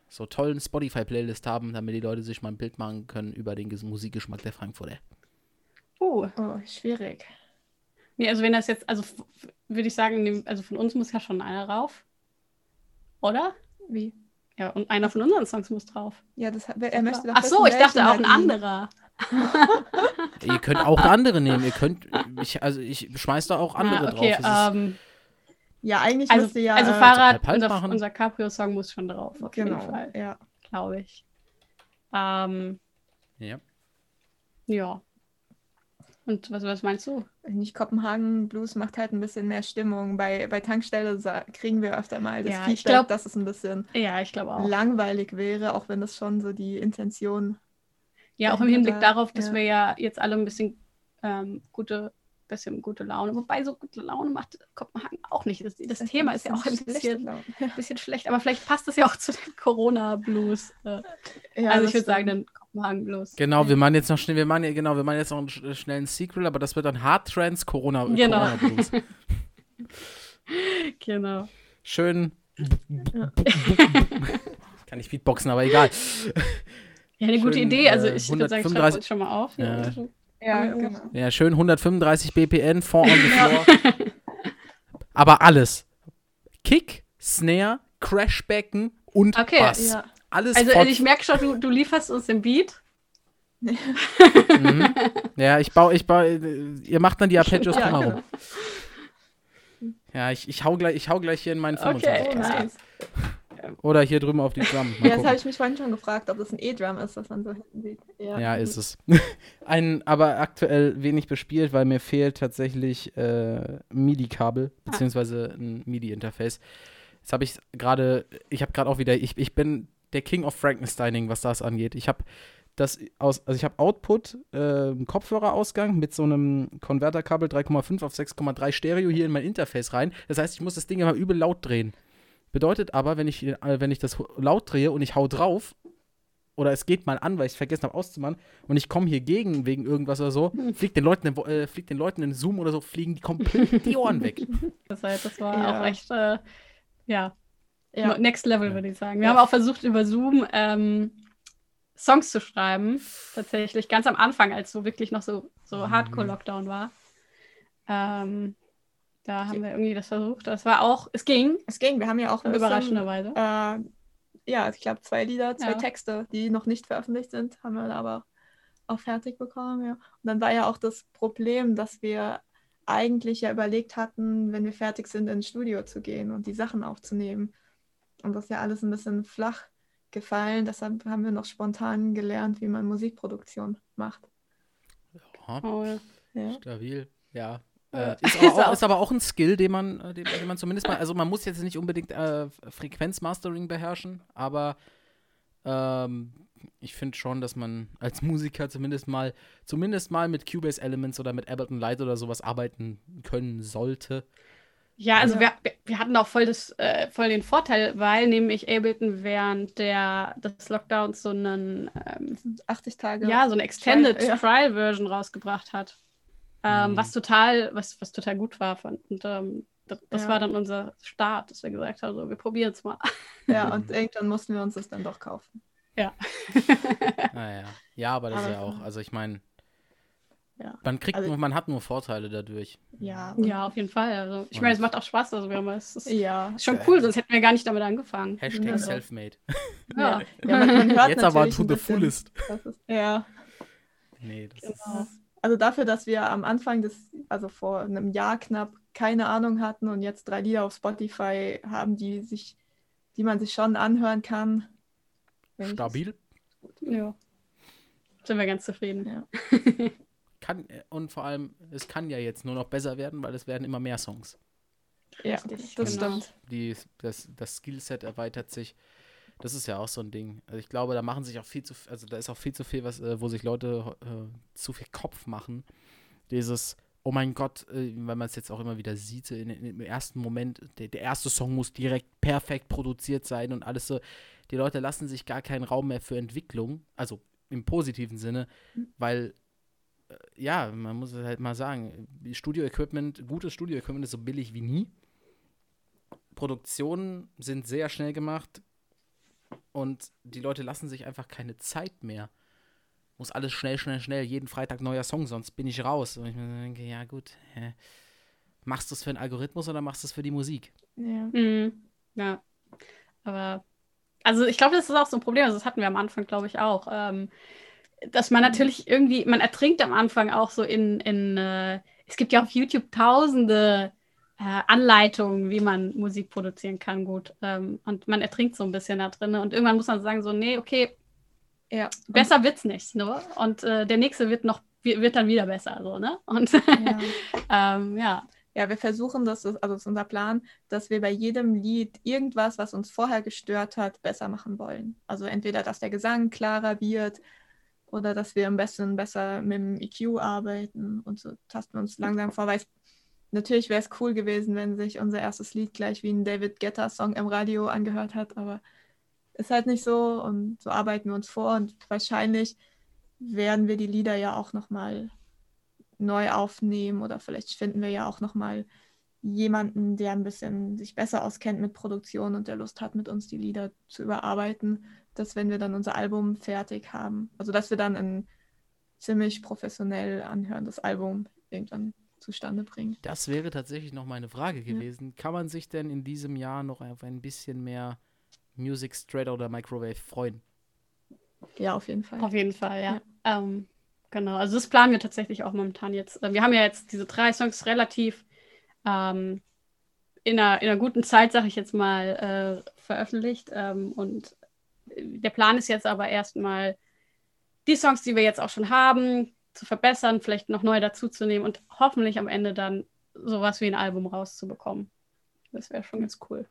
so tollen Spotify-Playlist haben, damit die Leute sich mal ein Bild machen können über den Ges- Musikgeschmack der Frankfurter? Uh. Oh, schwierig. Nee, also wenn das jetzt, also würde ich sagen, also von uns muss ja schon einer rauf. Oder? Wie? Ja, und einer von unseren Songs muss drauf. Ja, das, hat- er möchte doch Ach so, ich dachte auch ein anderer. Ihr könnt auch andere nehmen. Ihr könnt, ich, also ich schmeiß da auch andere ah, okay, drauf. Ist- ähm, Ja, eigentlich also, müsste ja. also äh, Fahrrad, halb-halb unser, unser Caprio-Song muss schon drauf, auf Genau, jeden Fall, ja. glaube ich. Ähm, ja. ja. Und was, was meinst du? Nicht Kopenhagen Blues macht halt ein bisschen mehr Stimmung. Bei, bei Tankstelle kriegen wir öfter mal das Ja, ich Feedback, glaub- dass es ein bisschen Ja, ich auch. langweilig wäre, auch wenn das schon so die Intention Ja, auch im Hinblick war, darauf, dass ja. wir ja jetzt alle ein bisschen ähm, gute bisschen gute Laune. Wobei so gute Laune macht Kopenhagen auch nicht. Das, das Thema ist ja auch ein bisschen, bisschen schlecht, aber vielleicht passt es ja auch zu dem Corona-Blues. Äh. Also ich würde sagen, den Kopenhagen-Blues. Genau, wir machen jetzt noch schnell, wir machen, genau, wir machen jetzt noch einen schnellen Sequel, aber das wird dann Hard Trends Corona, genau. Corona Blues. genau. Schön. Ja. Kann ich Beatboxen, aber egal. Ja, eine schön, gute Idee. Also ich würde sagen, schreibe uns schon mal auf. Ja. Ja, genau. Ja, schön 135 BPN, Fond on the floor. Aber alles. Kick, Snare, Crashbecken und okay, Bass. Ja. Alles also fort. ich merke schon, du, du lieferst uns den Beat. mhm. Ja, ich baue, ich baue, ihr macht dann die Arpeggios ja, drumherum. Genau. Ja, ich, ich, hau gleich, ich hau gleich hier in meinen 25 okay, nice. Oder hier drüben auf die Drum. Mal ja, das habe ich mich vorhin schon gefragt, ob das ein E-Drum ist, was man so hinten sieht. Ja, ja ist es. ein, aber aktuell wenig bespielt, weil mir fehlt tatsächlich äh, MIDI-Kabel, ah. beziehungsweise ein MIDI-Interface. Jetzt habe ich gerade, ich habe gerade auch wieder, ich, ich bin der King of Frankensteining, was das angeht. Ich habe das aus, also ich habe Output, äh, Kopfhörerausgang mit so einem Konverterkabel 3,5 auf 6,3 Stereo hier in mein Interface rein. Das heißt, ich muss das Ding immer übel laut drehen. Bedeutet aber, wenn ich, äh, wenn ich das laut drehe und ich hau drauf, oder es geht mal an, weil ich es vergessen habe auszumachen, und ich komme hier gegen wegen irgendwas oder so, fliegt den Leuten, äh, fliegt den Leuten in Zoom oder so, fliegen die komplett die Ohren weg. Das, heißt, das war ja. auch echt, äh, ja, ja, next level, würde ich sagen. Wir ja. haben auch versucht, über Zoom ähm, Songs zu schreiben, tatsächlich, ganz am Anfang, als so wirklich noch so, so mhm. Hardcore-Lockdown war. Ähm, da haben wir irgendwie das versucht. Das war auch, es ging. Es ging. Wir haben ja auch ein überraschenderweise. Äh, ja, ich glaube, zwei Lieder, zwei ja. Texte, die noch nicht veröffentlicht sind, haben wir aber auch fertig bekommen. Ja. Und dann war ja auch das Problem, dass wir eigentlich ja überlegt hatten, wenn wir fertig sind, ins Studio zu gehen und die Sachen aufzunehmen. Und das ist ja alles ein bisschen flach gefallen. Deshalb haben wir noch spontan gelernt, wie man Musikproduktion macht. Ja. Oh, ja. Stabil, ja. Äh, ist, aber auch, ist, aber auch, ein Skill, den man, äh, den, den, man zumindest mal, also man muss jetzt nicht unbedingt äh, Frequenzmastering beherrschen, aber ähm, ich finde schon, dass man als Musiker zumindest mal, zumindest mal mit Cubase Elements oder mit Ableton Light oder sowas arbeiten können sollte. Ja, also ja. Wir, wir hatten auch voll, das, äh, voll den Vorteil, weil nämlich Ableton während der, des Lockdowns so einen ähm, 80 Tage. Ja, so eine Extended Trial Version rausgebracht hat. Ähm, mhm. was total, was, was total gut war. Und ähm, das, das ja. war dann unser Start, dass wir gesagt haben, so, wir probieren es mal. Ja, und irgendwann mussten wir uns das dann doch kaufen. Ja. naja. Ah, ja, aber das aber, ist ja auch, also ich meine, ja. man kriegt also, nur, man hat nur Vorteile dadurch. Ja, ja, auf jeden Fall. Also, ich meine, es macht auch Spaß. Also, wir haben, es ist ja. schon cool, sonst hätten wir gar nicht damit angefangen. Hashtag also. Selfmade. Ja. ja man, man Jetzt aber to the fullest. Ist, ja. Nee, das genau. ist. Also dafür, dass wir am Anfang des, also vor einem Jahr knapp, keine Ahnung hatten und jetzt drei Lieder auf Spotify haben, die sich, die man sich schon anhören kann. Stabil. Ja. Sind wir ganz zufrieden. Ja. kann, und vor allem, es kann ja jetzt nur noch besser werden, weil es werden immer mehr Songs. Ja, Richtig, das genau. stimmt. Die, das, das Skillset erweitert sich. Das ist ja auch so ein Ding. Also ich glaube, da machen sich auch viel zu, also da ist auch viel zu viel, was, äh, wo sich Leute äh, zu viel Kopf machen. Dieses, oh mein Gott, äh, weil man es jetzt auch immer wieder sieht, in, in, im ersten Moment, der, der, erste Song muss direkt perfekt produziert sein und alles so. Die Leute lassen sich gar keinen Raum mehr für Entwicklung, also im positiven Sinne, mhm. weil ja, man muss es halt mal sagen, Studio-Equipment, gutes Studio-Equipment ist so billig wie nie. Produktionen sind sehr schnell gemacht, und die Leute lassen sich einfach keine Zeit mehr. Muss alles schnell, schnell, schnell. Jeden Freitag neuer Song, sonst bin ich raus. Und ich mir denke, ja gut, hä? machst du es für einen Algorithmus oder machst du es für die Musik? Ja. Mhm. ja. Aber, also ich glaube, das ist auch so ein Problem. Also das hatten wir am Anfang, glaube ich, auch. Ähm, dass man natürlich irgendwie, man ertrinkt am Anfang auch so in, in äh, es gibt ja auf YouTube tausende äh, Anleitungen, wie man Musik produzieren kann, gut. Ähm, und man ertrinkt so ein bisschen da drin. Und irgendwann muss man sagen, so, nee, okay, ja. besser wird's nicht. Ne? Und äh, der nächste wird noch, wird dann wieder besser. So, ne? Und ja. ähm, ja. Ja, wir versuchen das, also das ist unser Plan, dass wir bei jedem Lied irgendwas, was uns vorher gestört hat, besser machen wollen. Also entweder, dass der Gesang klarer wird, oder dass wir am besten besser mit dem EQ arbeiten und so tasten wir uns langsam vor, weil natürlich wäre es cool gewesen, wenn sich unser erstes Lied gleich wie ein David Guetta-Song im Radio angehört hat, aber ist halt nicht so und so arbeiten wir uns vor und wahrscheinlich werden wir die Lieder ja auch nochmal neu aufnehmen oder vielleicht finden wir ja auch nochmal jemanden, der ein bisschen sich besser auskennt mit Produktion und der Lust hat, mit uns die Lieder zu überarbeiten, dass wenn wir dann unser Album fertig haben, also dass wir dann ein ziemlich professionell anhörendes Album irgendwann zustande bringen. Das wäre tatsächlich noch meine Frage gewesen. Ja. Kann man sich denn in diesem Jahr noch auf ein bisschen mehr Music Straight oder Microwave freuen? Ja, auf jeden Fall. Auf jeden Fall, ja. ja. Ähm, genau, also das planen wir tatsächlich auch momentan jetzt. Äh, wir haben ja jetzt diese drei Songs relativ ähm, in, einer, in einer guten Zeit, sage ich jetzt mal, äh, veröffentlicht. Ähm, und der Plan ist jetzt aber erstmal, die Songs, die wir jetzt auch schon haben, zu verbessern, vielleicht noch neu dazuzunehmen und hoffentlich am Ende dann sowas wie ein Album rauszubekommen. Das wäre schon ganz cool.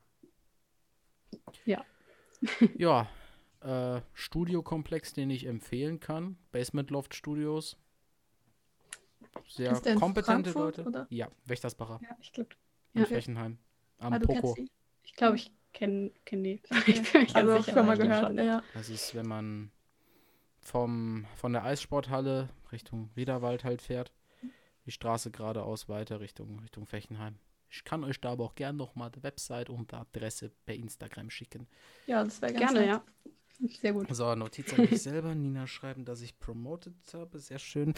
Ja. ja, äh, Studiokomplex, den ich empfehlen kann. Basement Loft Studios. Sehr kompetente Frankfurt, Leute. Oder? Ja, Wächtersbacher. Ja, ich glaube. In ja. Fechenheim. Am ah, Poco. Ich glaube, ich kenne kenn die. Okay. ich habe also schon mal gehört. Schon. Ja. Das ist, wenn man vom, von der Eissporthalle Richtung Riederwald halt fährt, die Straße geradeaus weiter Richtung, Richtung Fechenheim. Ich kann euch da aber auch gerne nochmal die Website und die Adresse per Instagram schicken. Ja, das wäre gerne, nett. ja. Sehr gut. So, Notiz an mich selber. Nina schreiben, dass ich promoted habe. Sehr schön.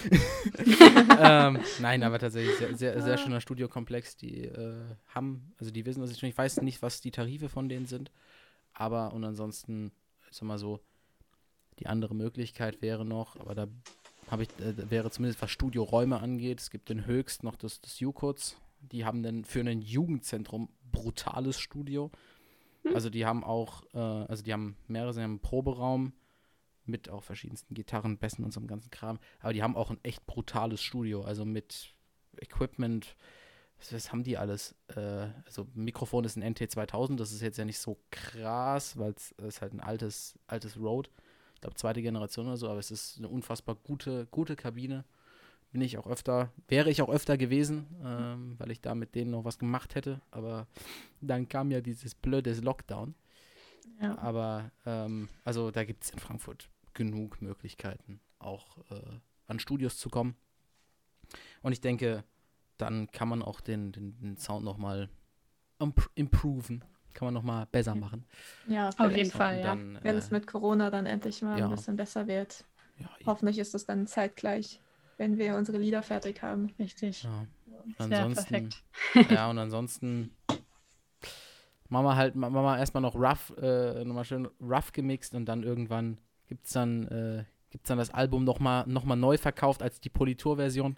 ähm, nein, aber tatsächlich sehr, sehr, sehr schöner Studiokomplex. Die äh, haben, also die wissen, was ich, ich weiß nicht, was die Tarife von denen sind. Aber und ansonsten, sag mal so, die andere Möglichkeit wäre noch, aber da habe ich, äh, wäre zumindest was Studioräume angeht. Es gibt den höchst noch das, das UCOTS. Die haben dann für ein Jugendzentrum brutales Studio. Hm. Also die haben auch, äh, also die haben mehrere, sie haben einen Proberaum mit auch verschiedensten Gitarren, Bässen und so einem ganzen Kram. Aber die haben auch ein echt brutales Studio, also mit Equipment. Was, was haben die alles? Äh, also Mikrofon ist ein NT2000, das ist jetzt ja nicht so krass, weil es halt ein altes, altes Rode. Ich glaube zweite Generation oder so, aber es ist eine unfassbar gute, gute Kabine bin ich auch öfter, wäre ich auch öfter gewesen, ähm, weil ich da mit denen noch was gemacht hätte. Aber dann kam ja dieses blödes Lockdown. Ja. Aber ähm, also da gibt es in Frankfurt genug Möglichkeiten, auch äh, an Studios zu kommen. Und ich denke, dann kann man auch den, den, den Sound nochmal improven. Kann man nochmal besser machen. Ja, auf jeden Fall, dann, ja. Wenn äh, es mit Corona dann endlich mal ja. ein bisschen besser wird. Ja, Hoffentlich ist es dann zeitgleich wenn wir unsere Lieder fertig haben. Richtig. Ja. Ansonsten, ja, und ansonsten machen wir halt, machen wir erstmal noch rough, äh, nochmal schön rough gemixt und dann irgendwann gibt es dann, äh, gibt's dann das Album nochmal noch mal neu verkauft als die Politur-Version.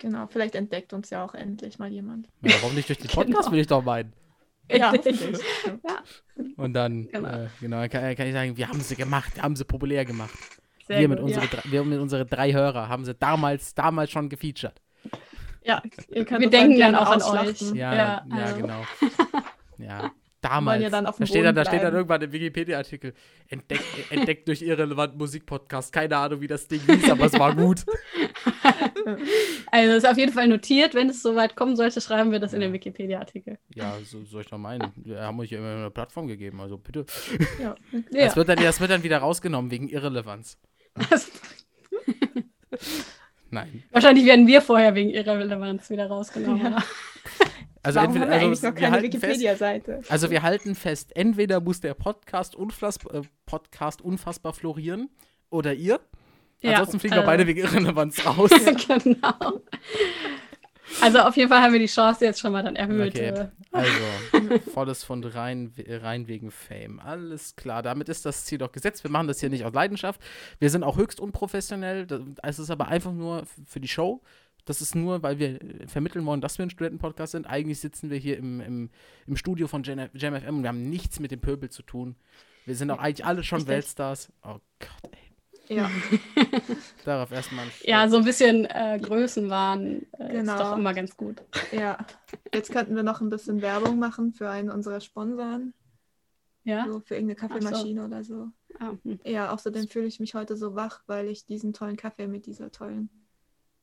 Genau, vielleicht entdeckt uns ja auch endlich mal jemand. Ja, warum nicht durch den Podcast, genau. will ich doch meinen. Ja. ja. Und dann, genau, äh, genau kann, kann, ich sagen, wir haben sie gemacht, wir haben sie populär gemacht. Sehr wir, mit unsere ja. drei, wir mit unseren drei Hörer haben sie damals, damals schon gefeatured. Ja, wir denken dann auch an euch. Ja, ja, ja also. genau. Ja, damals. Ja da, steht dann, da steht dann irgendwann im Wikipedia-Artikel, entdeckt, entdeckt durch irrelevanten Musikpodcast. Keine Ahnung, wie das Ding hieß, aber es war gut. Also ist auf jeden Fall notiert. Wenn es soweit kommen sollte, schreiben wir das ja. in den Wikipedia-Artikel. Ja, so soll ich doch meinen. Wir haben euch ja immer eine Plattform gegeben, also bitte. Ja. Das, wird dann, das wird dann wieder rausgenommen wegen Irrelevanz. Nein. Wahrscheinlich werden wir vorher wegen Irrelevanz wieder rausgenommen. Ja. Also Warum entweder, also noch keine Wikipedia-Seite. Also wir halten fest, entweder muss der Podcast, unfass, äh, Podcast unfassbar florieren oder ihr. Ja, Ansonsten fliegen äh, wir beide wegen Irrelevanz raus. genau. Also auf jeden Fall haben wir die Chance jetzt schon mal dann erhöht. Okay. Äh. Also, volles von rein, rein wegen Fame. Alles klar, damit ist das Ziel doch gesetzt. Wir machen das hier nicht aus Leidenschaft. Wir sind auch höchst unprofessionell. Es ist aber einfach nur für die Show. Das ist nur, weil wir vermitteln wollen, dass wir ein Studentenpodcast sind. Eigentlich sitzen wir hier im, im, im Studio von JamFM und wir haben nichts mit dem Pöbel zu tun. Wir sind auch eigentlich alle schon Weltstars. Oh Gott, ey. Ja. Darauf erstmal. Ja, so ein bisschen äh, Größenwahn äh, genau. ist doch immer ganz gut. Ja. Jetzt könnten wir noch ein bisschen Werbung machen für einen unserer Sponsoren. Ja. So für irgendeine Kaffeemaschine so. oder so. Ah, hm. Ja, außerdem fühle ich mich heute so wach, weil ich diesen tollen Kaffee mit dieser tollen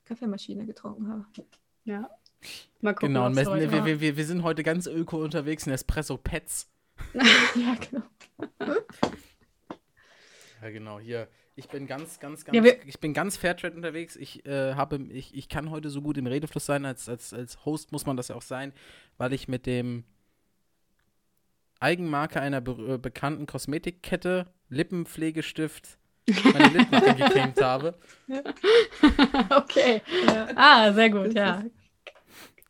Kaffeemaschine getrunken habe. Ja. Mal gucken, genau, und wir, wir, wir, wir sind heute ganz öko unterwegs in Espresso Pets. ja, genau. ja, genau, hier. Ich bin ganz, ganz, ganz, ja, ich bin ganz Fairtrade unterwegs. Ich äh, habe, ich, ich kann heute so gut im Redefluss sein. Als, als, als Host muss man das ja auch sein, weil ich mit dem Eigenmarke einer be äh, bekannten Kosmetikkette Lippenpflegestift meine Lippen angecremt habe. okay. Ja. Ah, sehr gut, ja.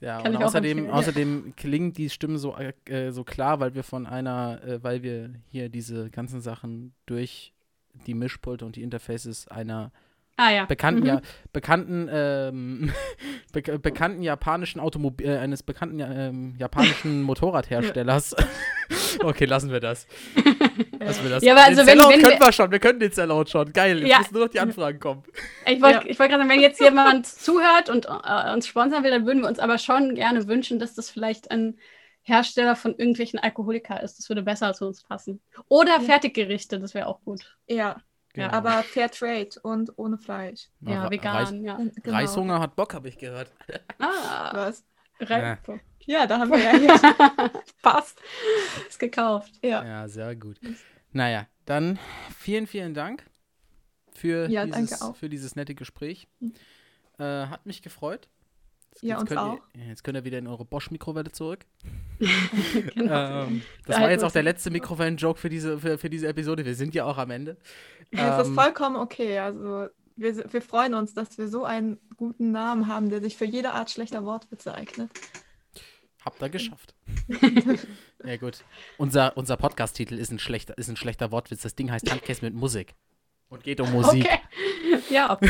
Ja, Kann und außerdem, außerdem klingt die Stimme so, äh, so klar, weil wir von einer, äh, weil wir hier diese ganzen Sachen durch die Mischpulte und die Interfaces einer ah, ja. bekannten, mhm. ja, bekannten, ähm, be bekannten japanischen Automobil, äh, eines bekannten ähm, japanischen Motorradherstellers. okay, lassen wir das. Lassen wir das. Ja, aber also den wenn, wenn können wir, wir schon, wir können den Sellout schon. Geil, jetzt ja. müssen nur noch die Anfragen kommen. Ich wollte ja. wollt gerade sagen, wenn jetzt jemand zuhört und äh, uns sponsern will, dann würden wir uns aber schon gerne wünschen, dass das vielleicht ein Hersteller von irgendwelchen Alkoholika ist. Das würde besser zu uns passen. Oder ja. Fertiggerichte, das wäre auch gut. Ja. Genau. Aber Fair Trade und ohne Fleisch. Ja, ja vegan, Reis, ja. Genau. Reishunger hat Bock, habe ich gehört. Ah, was? Re ja. ja, da haben wir ja jetzt. Passt. Ist gekauft. Ja. ja, sehr gut. Naja, dann vielen, vielen Dank für, ja, dieses, für dieses nette Gespräch. Hm. Äh, hat mich gefreut. Ja, uns auch. Ihr, jetzt könnt ihr wieder in eure Bosch-Mikrowelle zurück. genau. ähm, das war jetzt auch der letzte Mikrowellen-Joke für diese, für, für diese Episode. Wir sind ja auch am Ende. Das ist ähm, vollkommen okay. Also wir, wir freuen uns, dass wir so einen guten Namen haben, der sich für jede Art schlechter Wortwitze eignet. Habt ihr geschafft. ja, gut. Unser, unser Podcast-Titel ist, ein schlechter, ist ein schlechter Wortwitz. Das Ding heißt Handkäse mit Musik. Und geht um Musik. Okay. Ja.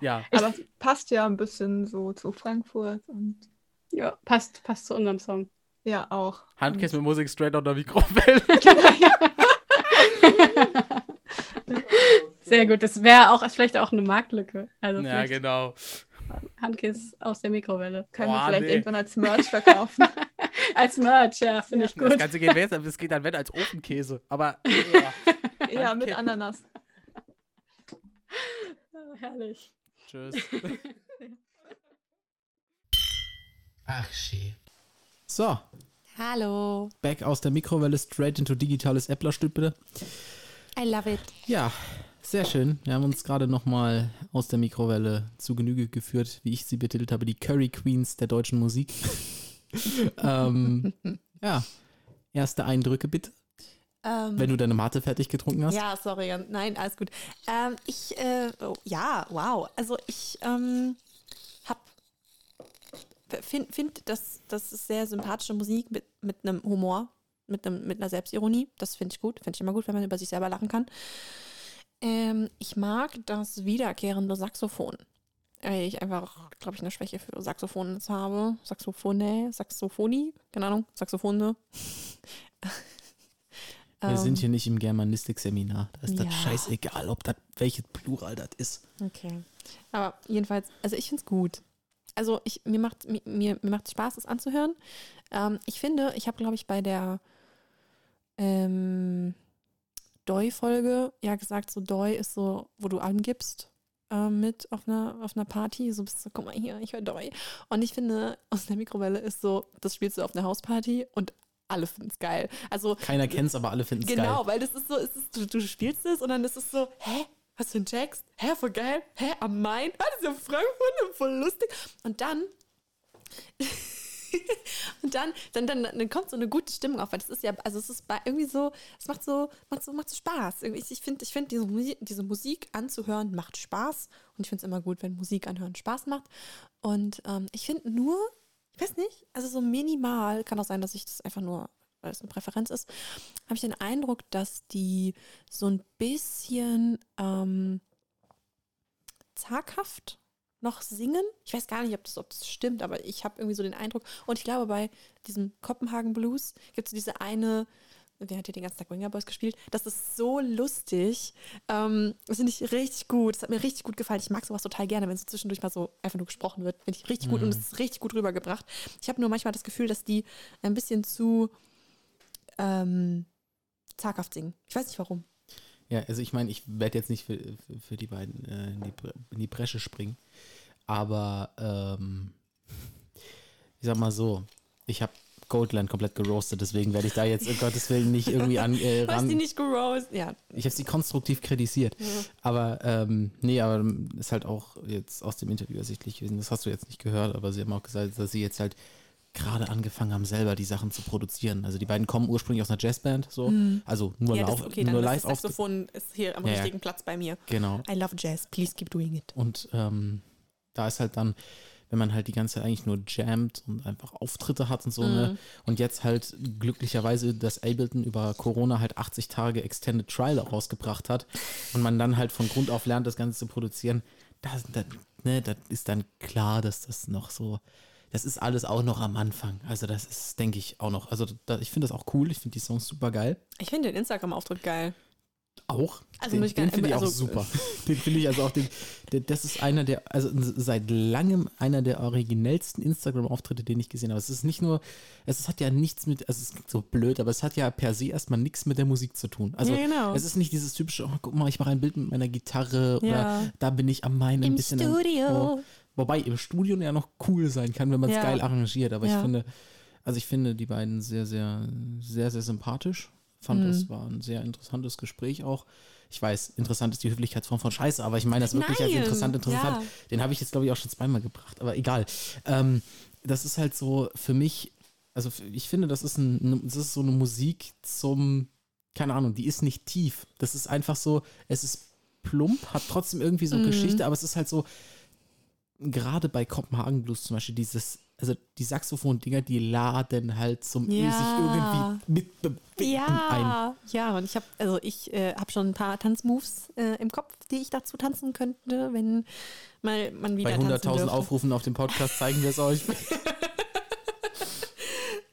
ja. Aber es passt ja ein bisschen so zu Frankfurt und. Ja, passt, passt zu unserem Song. Ja, auch. Handkäse mit Musik straight out der Mikrowelle. Sehr gut. Das wäre auch vielleicht auch eine Marktlücke. Also ja, genau. Handkiss aus der Mikrowelle. Können Boah, wir vielleicht nee. irgendwann als Merch verkaufen. als Merch, ja, finde ja. ich gut. Das Ganze geht, das geht dann wenn als Ofenkäse. Aber ja, ja mit Ananas. Herrlich. Tschüss. Ach, schön. So. Hallo. Back aus der Mikrowelle, straight into digitales Äpplerstück, bitte. I love it. Ja, sehr schön. Wir haben uns gerade nochmal aus der Mikrowelle zu Genüge geführt, wie ich sie betitelt habe, die Curry Queens der deutschen Musik. ähm, ja, erste Eindrücke bitte. Ähm, Wenn du deine Mate fertig getrunken hast. Ja, sorry. Nein, alles gut. Ähm, ich, äh, oh, ja, wow. Also ich ähm, hab, finde, find, dass das ist sehr sympathische Musik mit, mit einem Humor, mit, einem, mit einer Selbstironie. Das finde ich gut. Finde ich immer gut, wenn man über sich selber lachen kann. Ähm, ich mag das wiederkehrende Saxophon. Weil ich einfach, glaube ich, eine Schwäche für Saxophone habe. Saxophone, Saxophonie, keine Ahnung, Saxophone. Wir ähm, sind hier nicht im Germanistik-Seminar. Da ist ja. das scheißegal, ob das welches Plural das ist. Okay. Aber jedenfalls, also ich finde es gut. Also ich, mir macht mir, mir macht Spaß, das anzuhören. Ähm, ich finde, ich habe, glaube ich, bei der ähm, Doi-Folge ja gesagt, so Doi ist so, wo du angibst äh, mit auf einer, auf einer Party. So bist du, guck mal hier, ich höre Doi. Und ich finde, aus der Mikrowelle ist so, das spielst du auf einer Hausparty und alle finden es geil. Also, Keiner kennt es, aber alle finden es genau, geil. Genau, weil das ist so, ist es, du, du, spielst es und dann ist es so, hä? Was für ein Text? Hä, voll geil? Hä, am Main? Ah, das ist ja Frankfurt, voll lustig. Und dann und dann, dann, dann, dann kommt so eine gute Stimmung auf, weil das ist ja, also es ist irgendwie so, es macht so, macht so, macht so Spaß. Ich finde, ich finde, diese, Musik, diese Musik anzuhören macht Spaß. Und ich finde es immer gut, wenn Musik anhören Spaß macht. Und ähm, ich finde nur, ich weiß nicht, also so minimal, kann auch sein, dass ich das einfach nur, weil es eine Präferenz ist, habe ich den Eindruck, dass die so ein bisschen ähm, zaghaft noch singen. Ich weiß gar nicht, ob das, ob das stimmt, aber ich habe irgendwie so den Eindruck. Und ich glaube, bei diesem Kopenhagen Blues gibt es diese eine, wer hat hier den ganzen Tag Winger Boys gespielt? Das ist so lustig. Ähm, das finde ich richtig gut. Das hat mir richtig gut gefallen. Ich mag sowas total gerne, wenn so zwischendurch mal so einfach nur gesprochen wird. Finde ich richtig gut und es ist richtig gut rübergebracht. Ich habe nur manchmal das Gefühl, dass die ein bisschen zu ähm, zaghaft singen. Ich weiß nicht warum. Ja, also ich meine, ich werde jetzt nicht für, für, für die beiden äh, in, die, in die Bresche springen. Aber ähm, ich sag mal so, ich habe Goldland komplett geroastet, deswegen werde ich da jetzt, um Gottes Willen, nicht irgendwie an. Äh, Du hast ran, die nicht geroast. Ja. ich habe sie konstruktiv kritisiert. Aber ähm, nee, aber ist halt auch jetzt aus dem Interview ersichtlich gewesen. Das hast du jetzt nicht gehört, aber sie haben auch gesagt, dass sie jetzt halt gerade angefangen haben, selber die Sachen zu produzieren. Also die beiden kommen ursprünglich aus einer Jazzband, so. Also nur, ja, das, okay, dann nur live auf. Saxophon ist hier am Ja, ja. richtigen Platz bei mir. Genau. I love Jazz. Please keep doing it. Und ähm, da ist halt dann, wenn man halt die ganze Zeit eigentlich nur jammt und einfach Auftritte hat und so, ne? Und jetzt halt glücklicherweise das Ableton über Corona halt 80 Tage Extended Trial rausgebracht hat und man dann halt von Grund auf lernt, das Ganze zu produzieren, das, das, ne, das ist dann klar, dass das noch so, das ist alles auch noch am Anfang. Also das ist, denke ich, auch noch, also da, ich finde das auch cool, ich finde die Songs super geil. Ich finde den Instagram-Auftritt geil. Auch. Also den muss ich den gar- finde ich auch also- super. Den finde ich also auch den, der, das ist einer der, also seit langem einer der originellsten Instagram-Auftritte, den ich gesehen habe. Es ist nicht nur, es hat ja nichts mit, also es klingt so blöd, aber es hat ja per se erstmal nichts mit der Musik zu tun. Also Ja, genau. es ist nicht dieses typische, oh, guck mal, ich mache ein Bild mit meiner Gitarre oder Ja. da bin ich am meinen ein Im bisschen. Studio. Oh. Wobei im Studio ja noch cool sein kann, wenn man es Ja. geil arrangiert. Aber ich finde, also ich finde die beiden sehr, sehr, sehr, sehr sympathisch. Fand, Mhm. das war ein sehr interessantes Gespräch auch. Ich weiß, interessant ist die Höflichkeitsform von Scheiße, aber ich meine das wirklich als Nein, interessant, interessant. ja. Den habe ich jetzt, glaube ich, auch schon zweimal gebracht, aber egal. Ähm, das ist halt so für mich, also ich finde, das ist, ein, das ist so eine Musik zum, keine Ahnung, die ist nicht tief. Das ist einfach so, es ist plump, hat trotzdem irgendwie so Mhm. Geschichte, aber es ist halt so, gerade bei Kopenhagen Blues zum Beispiel, dieses, also die Saxophon-Dinger, die laden halt zum Ja. sich irgendwie mitbewegen ein. Ja, ja, und ich habe also ich äh, habe schon ein paar Tanzmoves äh, im Kopf, die ich dazu tanzen könnte, wenn mal man wieder Bei tanzen 100.000 dürfte. Aufrufen auf dem Podcast zeigen wir es euch.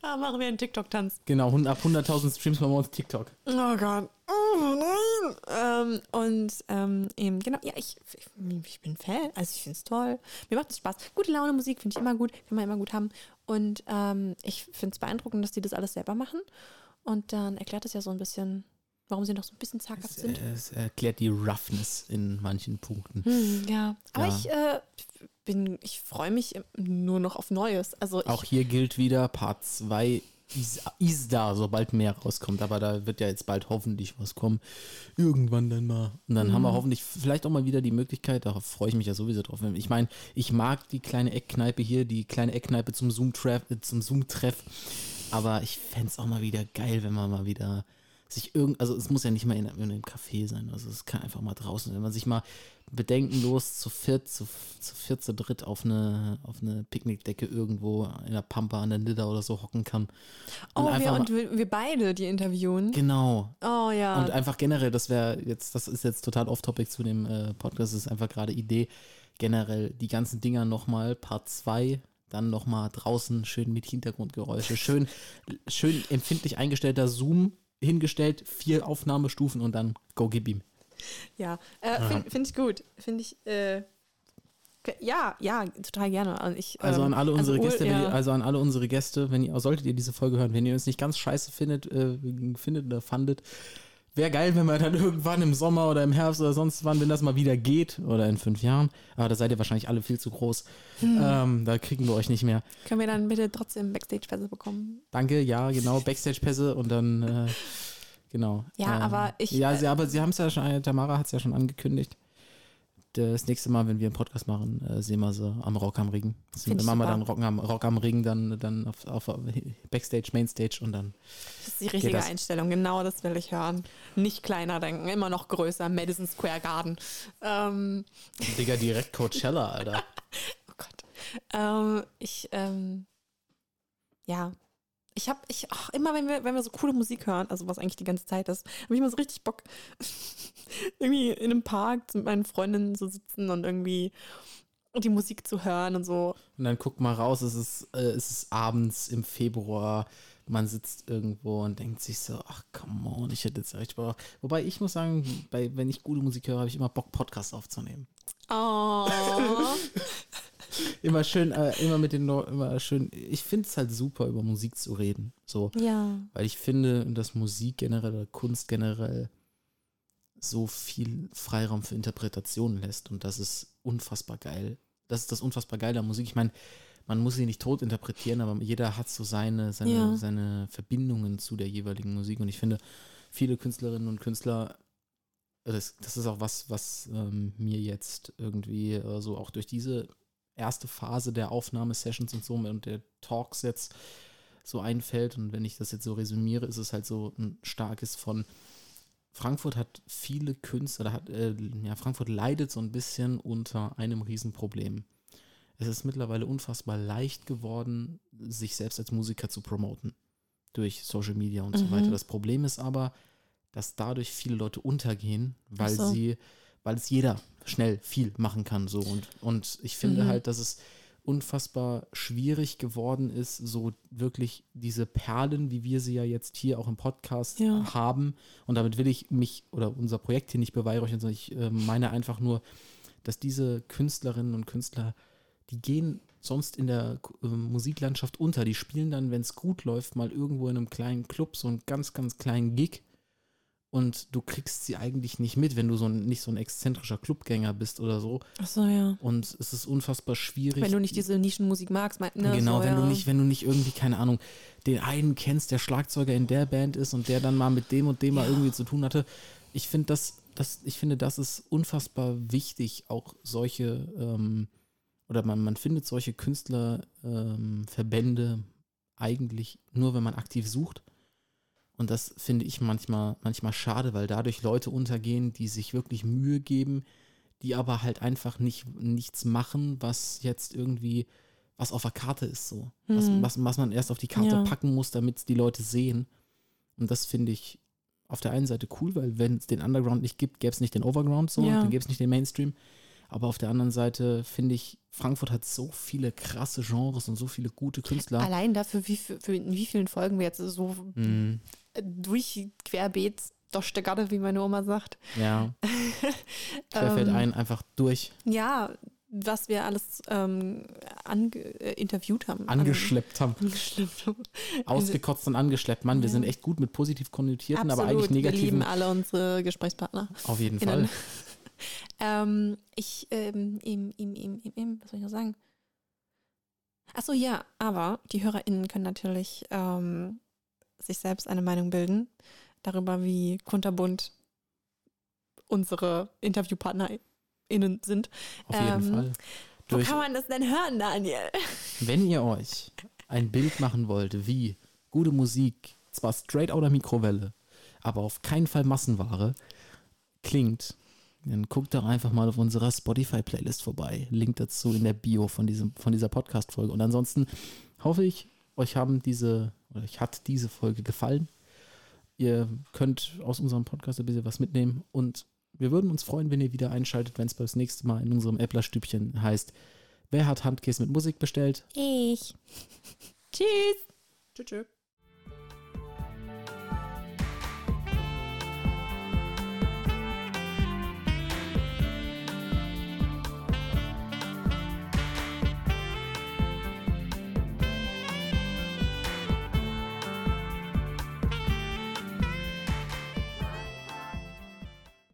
Ah, machen wir einen TikTok-Tanz. genau, ab 100.000 Streams machen wir uns TikTok. Oh Gott. Oh nein. Ähm, und ähm, eben, genau, ja, ich, ich, ich bin Fan. Also ich finde es toll. Mir macht es Spaß. Gute Laune Musik finde ich immer gut, kann man immer gut haben. Und ähm, ich finde es beeindruckend, dass die das alles selber machen. Und dann erklärt es ja so ein bisschen, warum sie noch so ein bisschen zaghaft sind. Es erklärt die Roughness in manchen Punkten. Hm, ja, aber Ja. ich äh, bin, ich freue mich nur noch auf Neues. Also Auch hier gilt wieder, Part 2 ist, ist da, sobald mehr rauskommt. Aber da wird ja jetzt bald hoffentlich was kommen. Irgendwann dann mal. Und dann haben wir Mhm. hoffentlich vielleicht auch mal wieder die Möglichkeit, darauf freue ich mich ja sowieso drauf. Ich meine, ich mag die kleine Eckkneipe hier, die kleine Eckkneipe zum Zoom-Treff, zum Zoom-Treff. Aber ich fände es auch mal wieder geil, wenn man mal wieder sich irgend, also es muss ja nicht mal in, in einem Café sein, also es kann einfach mal draußen, wenn man sich mal bedenkenlos zu viert, zu, zu viert, zu dritt auf eine, auf eine Picknickdecke irgendwo in der Pampa an der Nidda oder so hocken kann. oh, wir, und wir, wir beide die interviewen. genau. Oh ja. Und einfach generell, das wäre jetzt, das ist jetzt total off-topic zu dem äh, Podcast, das ist einfach gerade Idee, generell die ganzen Dinger nochmal, Part 2, dann nochmal draußen schön mit Hintergrundgeräusche, schön, schön empfindlich eingestellter Zoom hingestellt, vier Aufnahmestufen und dann go gib ihm. Ja, äh, finde find ich gut. Finde ich, äh, ja, ja, total gerne. Ich, Also ähm, an alle unsere Ul- Gäste, wenn ja. ihr, also an alle unsere Gäste, wenn ihr, solltet ihr diese Folge hören, wenn ihr uns nicht ganz scheiße findet, äh, findet oder fandet, wäre geil, wenn wir dann irgendwann im Sommer oder im Herbst oder sonst wann, wenn das mal wieder geht, oder in fünf Jahren, aber da seid ihr wahrscheinlich alle viel zu groß. Hm. Ähm, da kriegen wir euch nicht mehr. Können wir dann bitte trotzdem Backstage-Pässe bekommen? Danke, ja, genau, Backstage-Pässe und dann, äh, genau. Ja, ähm, aber ich- Ja, sie, aber sie haben es ja schon, äh, Tamara hat es ja schon angekündigt. Das nächste Mal, wenn wir einen Podcast machen, äh, sehen wir sie am Rock am Ring. Machen wir dann Rock am, Rock am Ring, dann, dann auf, auf Backstage, Mainstage und dann. Das ist die richtige? Einstellung, genau das will ich hören. Nicht kleiner denken, immer noch größer, Madison Square Garden. Ähm, Digga, direkt Coachella, Alter. oh Gott. Ähm, ich, ähm, ja. Ich habe, ich, ach, immer wenn wir, wenn wir so coole Musik hören, also was eigentlich die ganze Zeit ist, habe ich immer so richtig Bock, irgendwie in einem Park mit meinen Freundinnen zu sitzen und irgendwie die Musik zu hören und so. Und dann guck mal raus, es ist, äh, es ist abends im Februar. Man sitzt irgendwo und denkt sich so, ach come on, ich hätte jetzt echt Bock. Wobei ich muss sagen, bei, wenn ich gute Musik höre, habe ich immer Bock, Podcasts aufzunehmen. Oh. immer schön, äh, immer mit den immer schön. Ich finde es halt super, über Musik zu reden. So. Ja. Weil ich finde, dass Musik generell oder Kunst generell so viel Freiraum für Interpretation lässt und das ist unfassbar geil. Das ist das unfassbar geile an Musik. Ich meine, man muss sie nicht tot interpretieren, aber jeder hat so seine, seine, Ja. seine Verbindungen zu der jeweiligen Musik und ich finde, viele Künstlerinnen und Künstler, das, das ist auch was, was ähm, mir jetzt irgendwie äh, so auch durch diese erste Phase der Aufnahmesessions und so und der Talks jetzt so einfällt. Und wenn ich das jetzt so resümiere, ist es halt so ein starkes von Frankfurt hat viele Künstler, hat, äh, ja, Frankfurt leidet so ein bisschen unter einem Riesenproblem. Es ist mittlerweile unfassbar leicht geworden, sich selbst als Musiker zu promoten. Durch Social Media und so Mhm. weiter. Das Problem ist aber, dass dadurch viele Leute untergehen, weil so. sie, weil es jeder schnell viel machen kann. So. Und, und ich finde Mhm. halt, dass es unfassbar schwierig geworden ist, so wirklich diese Perlen, wie wir sie ja jetzt hier auch im Podcast Ja. haben. Und damit will ich mich oder unser Projekt hier nicht beweihräuchern, sondern ich äh, meine einfach nur, dass diese Künstlerinnen und Künstler, die gehen sonst in der äh, Musiklandschaft unter. Die spielen dann, wenn es gut läuft, mal irgendwo in einem kleinen Club, so einen ganz, ganz kleinen Gig. Und du kriegst sie eigentlich nicht mit, wenn du so ein, nicht so ein exzentrischer Clubgänger bist oder so. Achso, ja. Und es ist unfassbar schwierig. Wenn du nicht diese Nischenmusik magst, mein, ne, Genau, so, wenn ja. du nicht, wenn du nicht irgendwie, keine Ahnung, den einen kennst, der Schlagzeuger in der Band ist und der dann mal mit dem und dem mal irgendwie zu tun hatte. Ich finde das, das, ich finde, das ist unfassbar wichtig, auch solche, ähm, oder man, man findet solche Künstlerverbände ähm, eigentlich nur, wenn man aktiv sucht. Und das finde ich manchmal, manchmal schade, weil dadurch Leute untergehen, die sich wirklich Mühe geben, die aber halt einfach nicht, nichts machen, was jetzt irgendwie, was auf der Karte ist so. Was, Mhm. was, was man erst auf die Karte Ja. packen muss, damit es die Leute sehen. Und das finde ich auf der einen Seite cool, weil wenn es den Underground nicht gibt, gäbe es nicht den Overground so, Ja. dann gäbe es nicht den Mainstream. Aber auf der anderen Seite finde ich, Frankfurt hat so viele krasse Genres und so viele gute Künstler. Allein dafür, wie, für, für in wie vielen Folgen wir jetzt so Durch Querbeet Dostegatte, wie meine Oma sagt. Ja. Querfällt Ähm, ein, einfach durch, Ja, was wir alles ähm, äh, interviewt haben. angeschleppt haben. Angeschleppt haben. Ausgekotzt und angeschleppt. Mann, wir Ja. sind echt gut mit positiv konnotierten, aber Absolut, eigentlich wir lieben negativen. alle unsere Gesprächspartner. Auf jeden. Fall. Ähm, ich, ähm, im, im, im, im, im, was soll ich noch sagen? Achso, ja, aber die HörerInnen können natürlich ähm, sich selbst eine Meinung bilden darüber, wie kunterbunt unsere InterviewpartnerInnen sind. Auf jeden Ähm, Fall. Wo kann man das denn hören, Daniel? wenn ihr euch ein Bild machen wollt, wie gute Musik, zwar straight out der Mikrowelle, aber auf keinen Fall Massenware, klingt, dann guckt doch einfach mal auf unserer Spotify-Playlist vorbei. Link dazu in der Bio von, diesem, von dieser Podcast-Folge. Und ansonsten hoffe ich, euch haben diese, oder euch hat diese Folge gefallen. Ihr könnt aus unserem Podcast ein bisschen was mitnehmen und wir würden uns freuen, wenn ihr wieder einschaltet, wenn es das nächste Mal in unserem Äpplerstübchen heißt, wer hat Handkäse mit Musik bestellt? Ich. Tschüss. Tschüss. tschüss.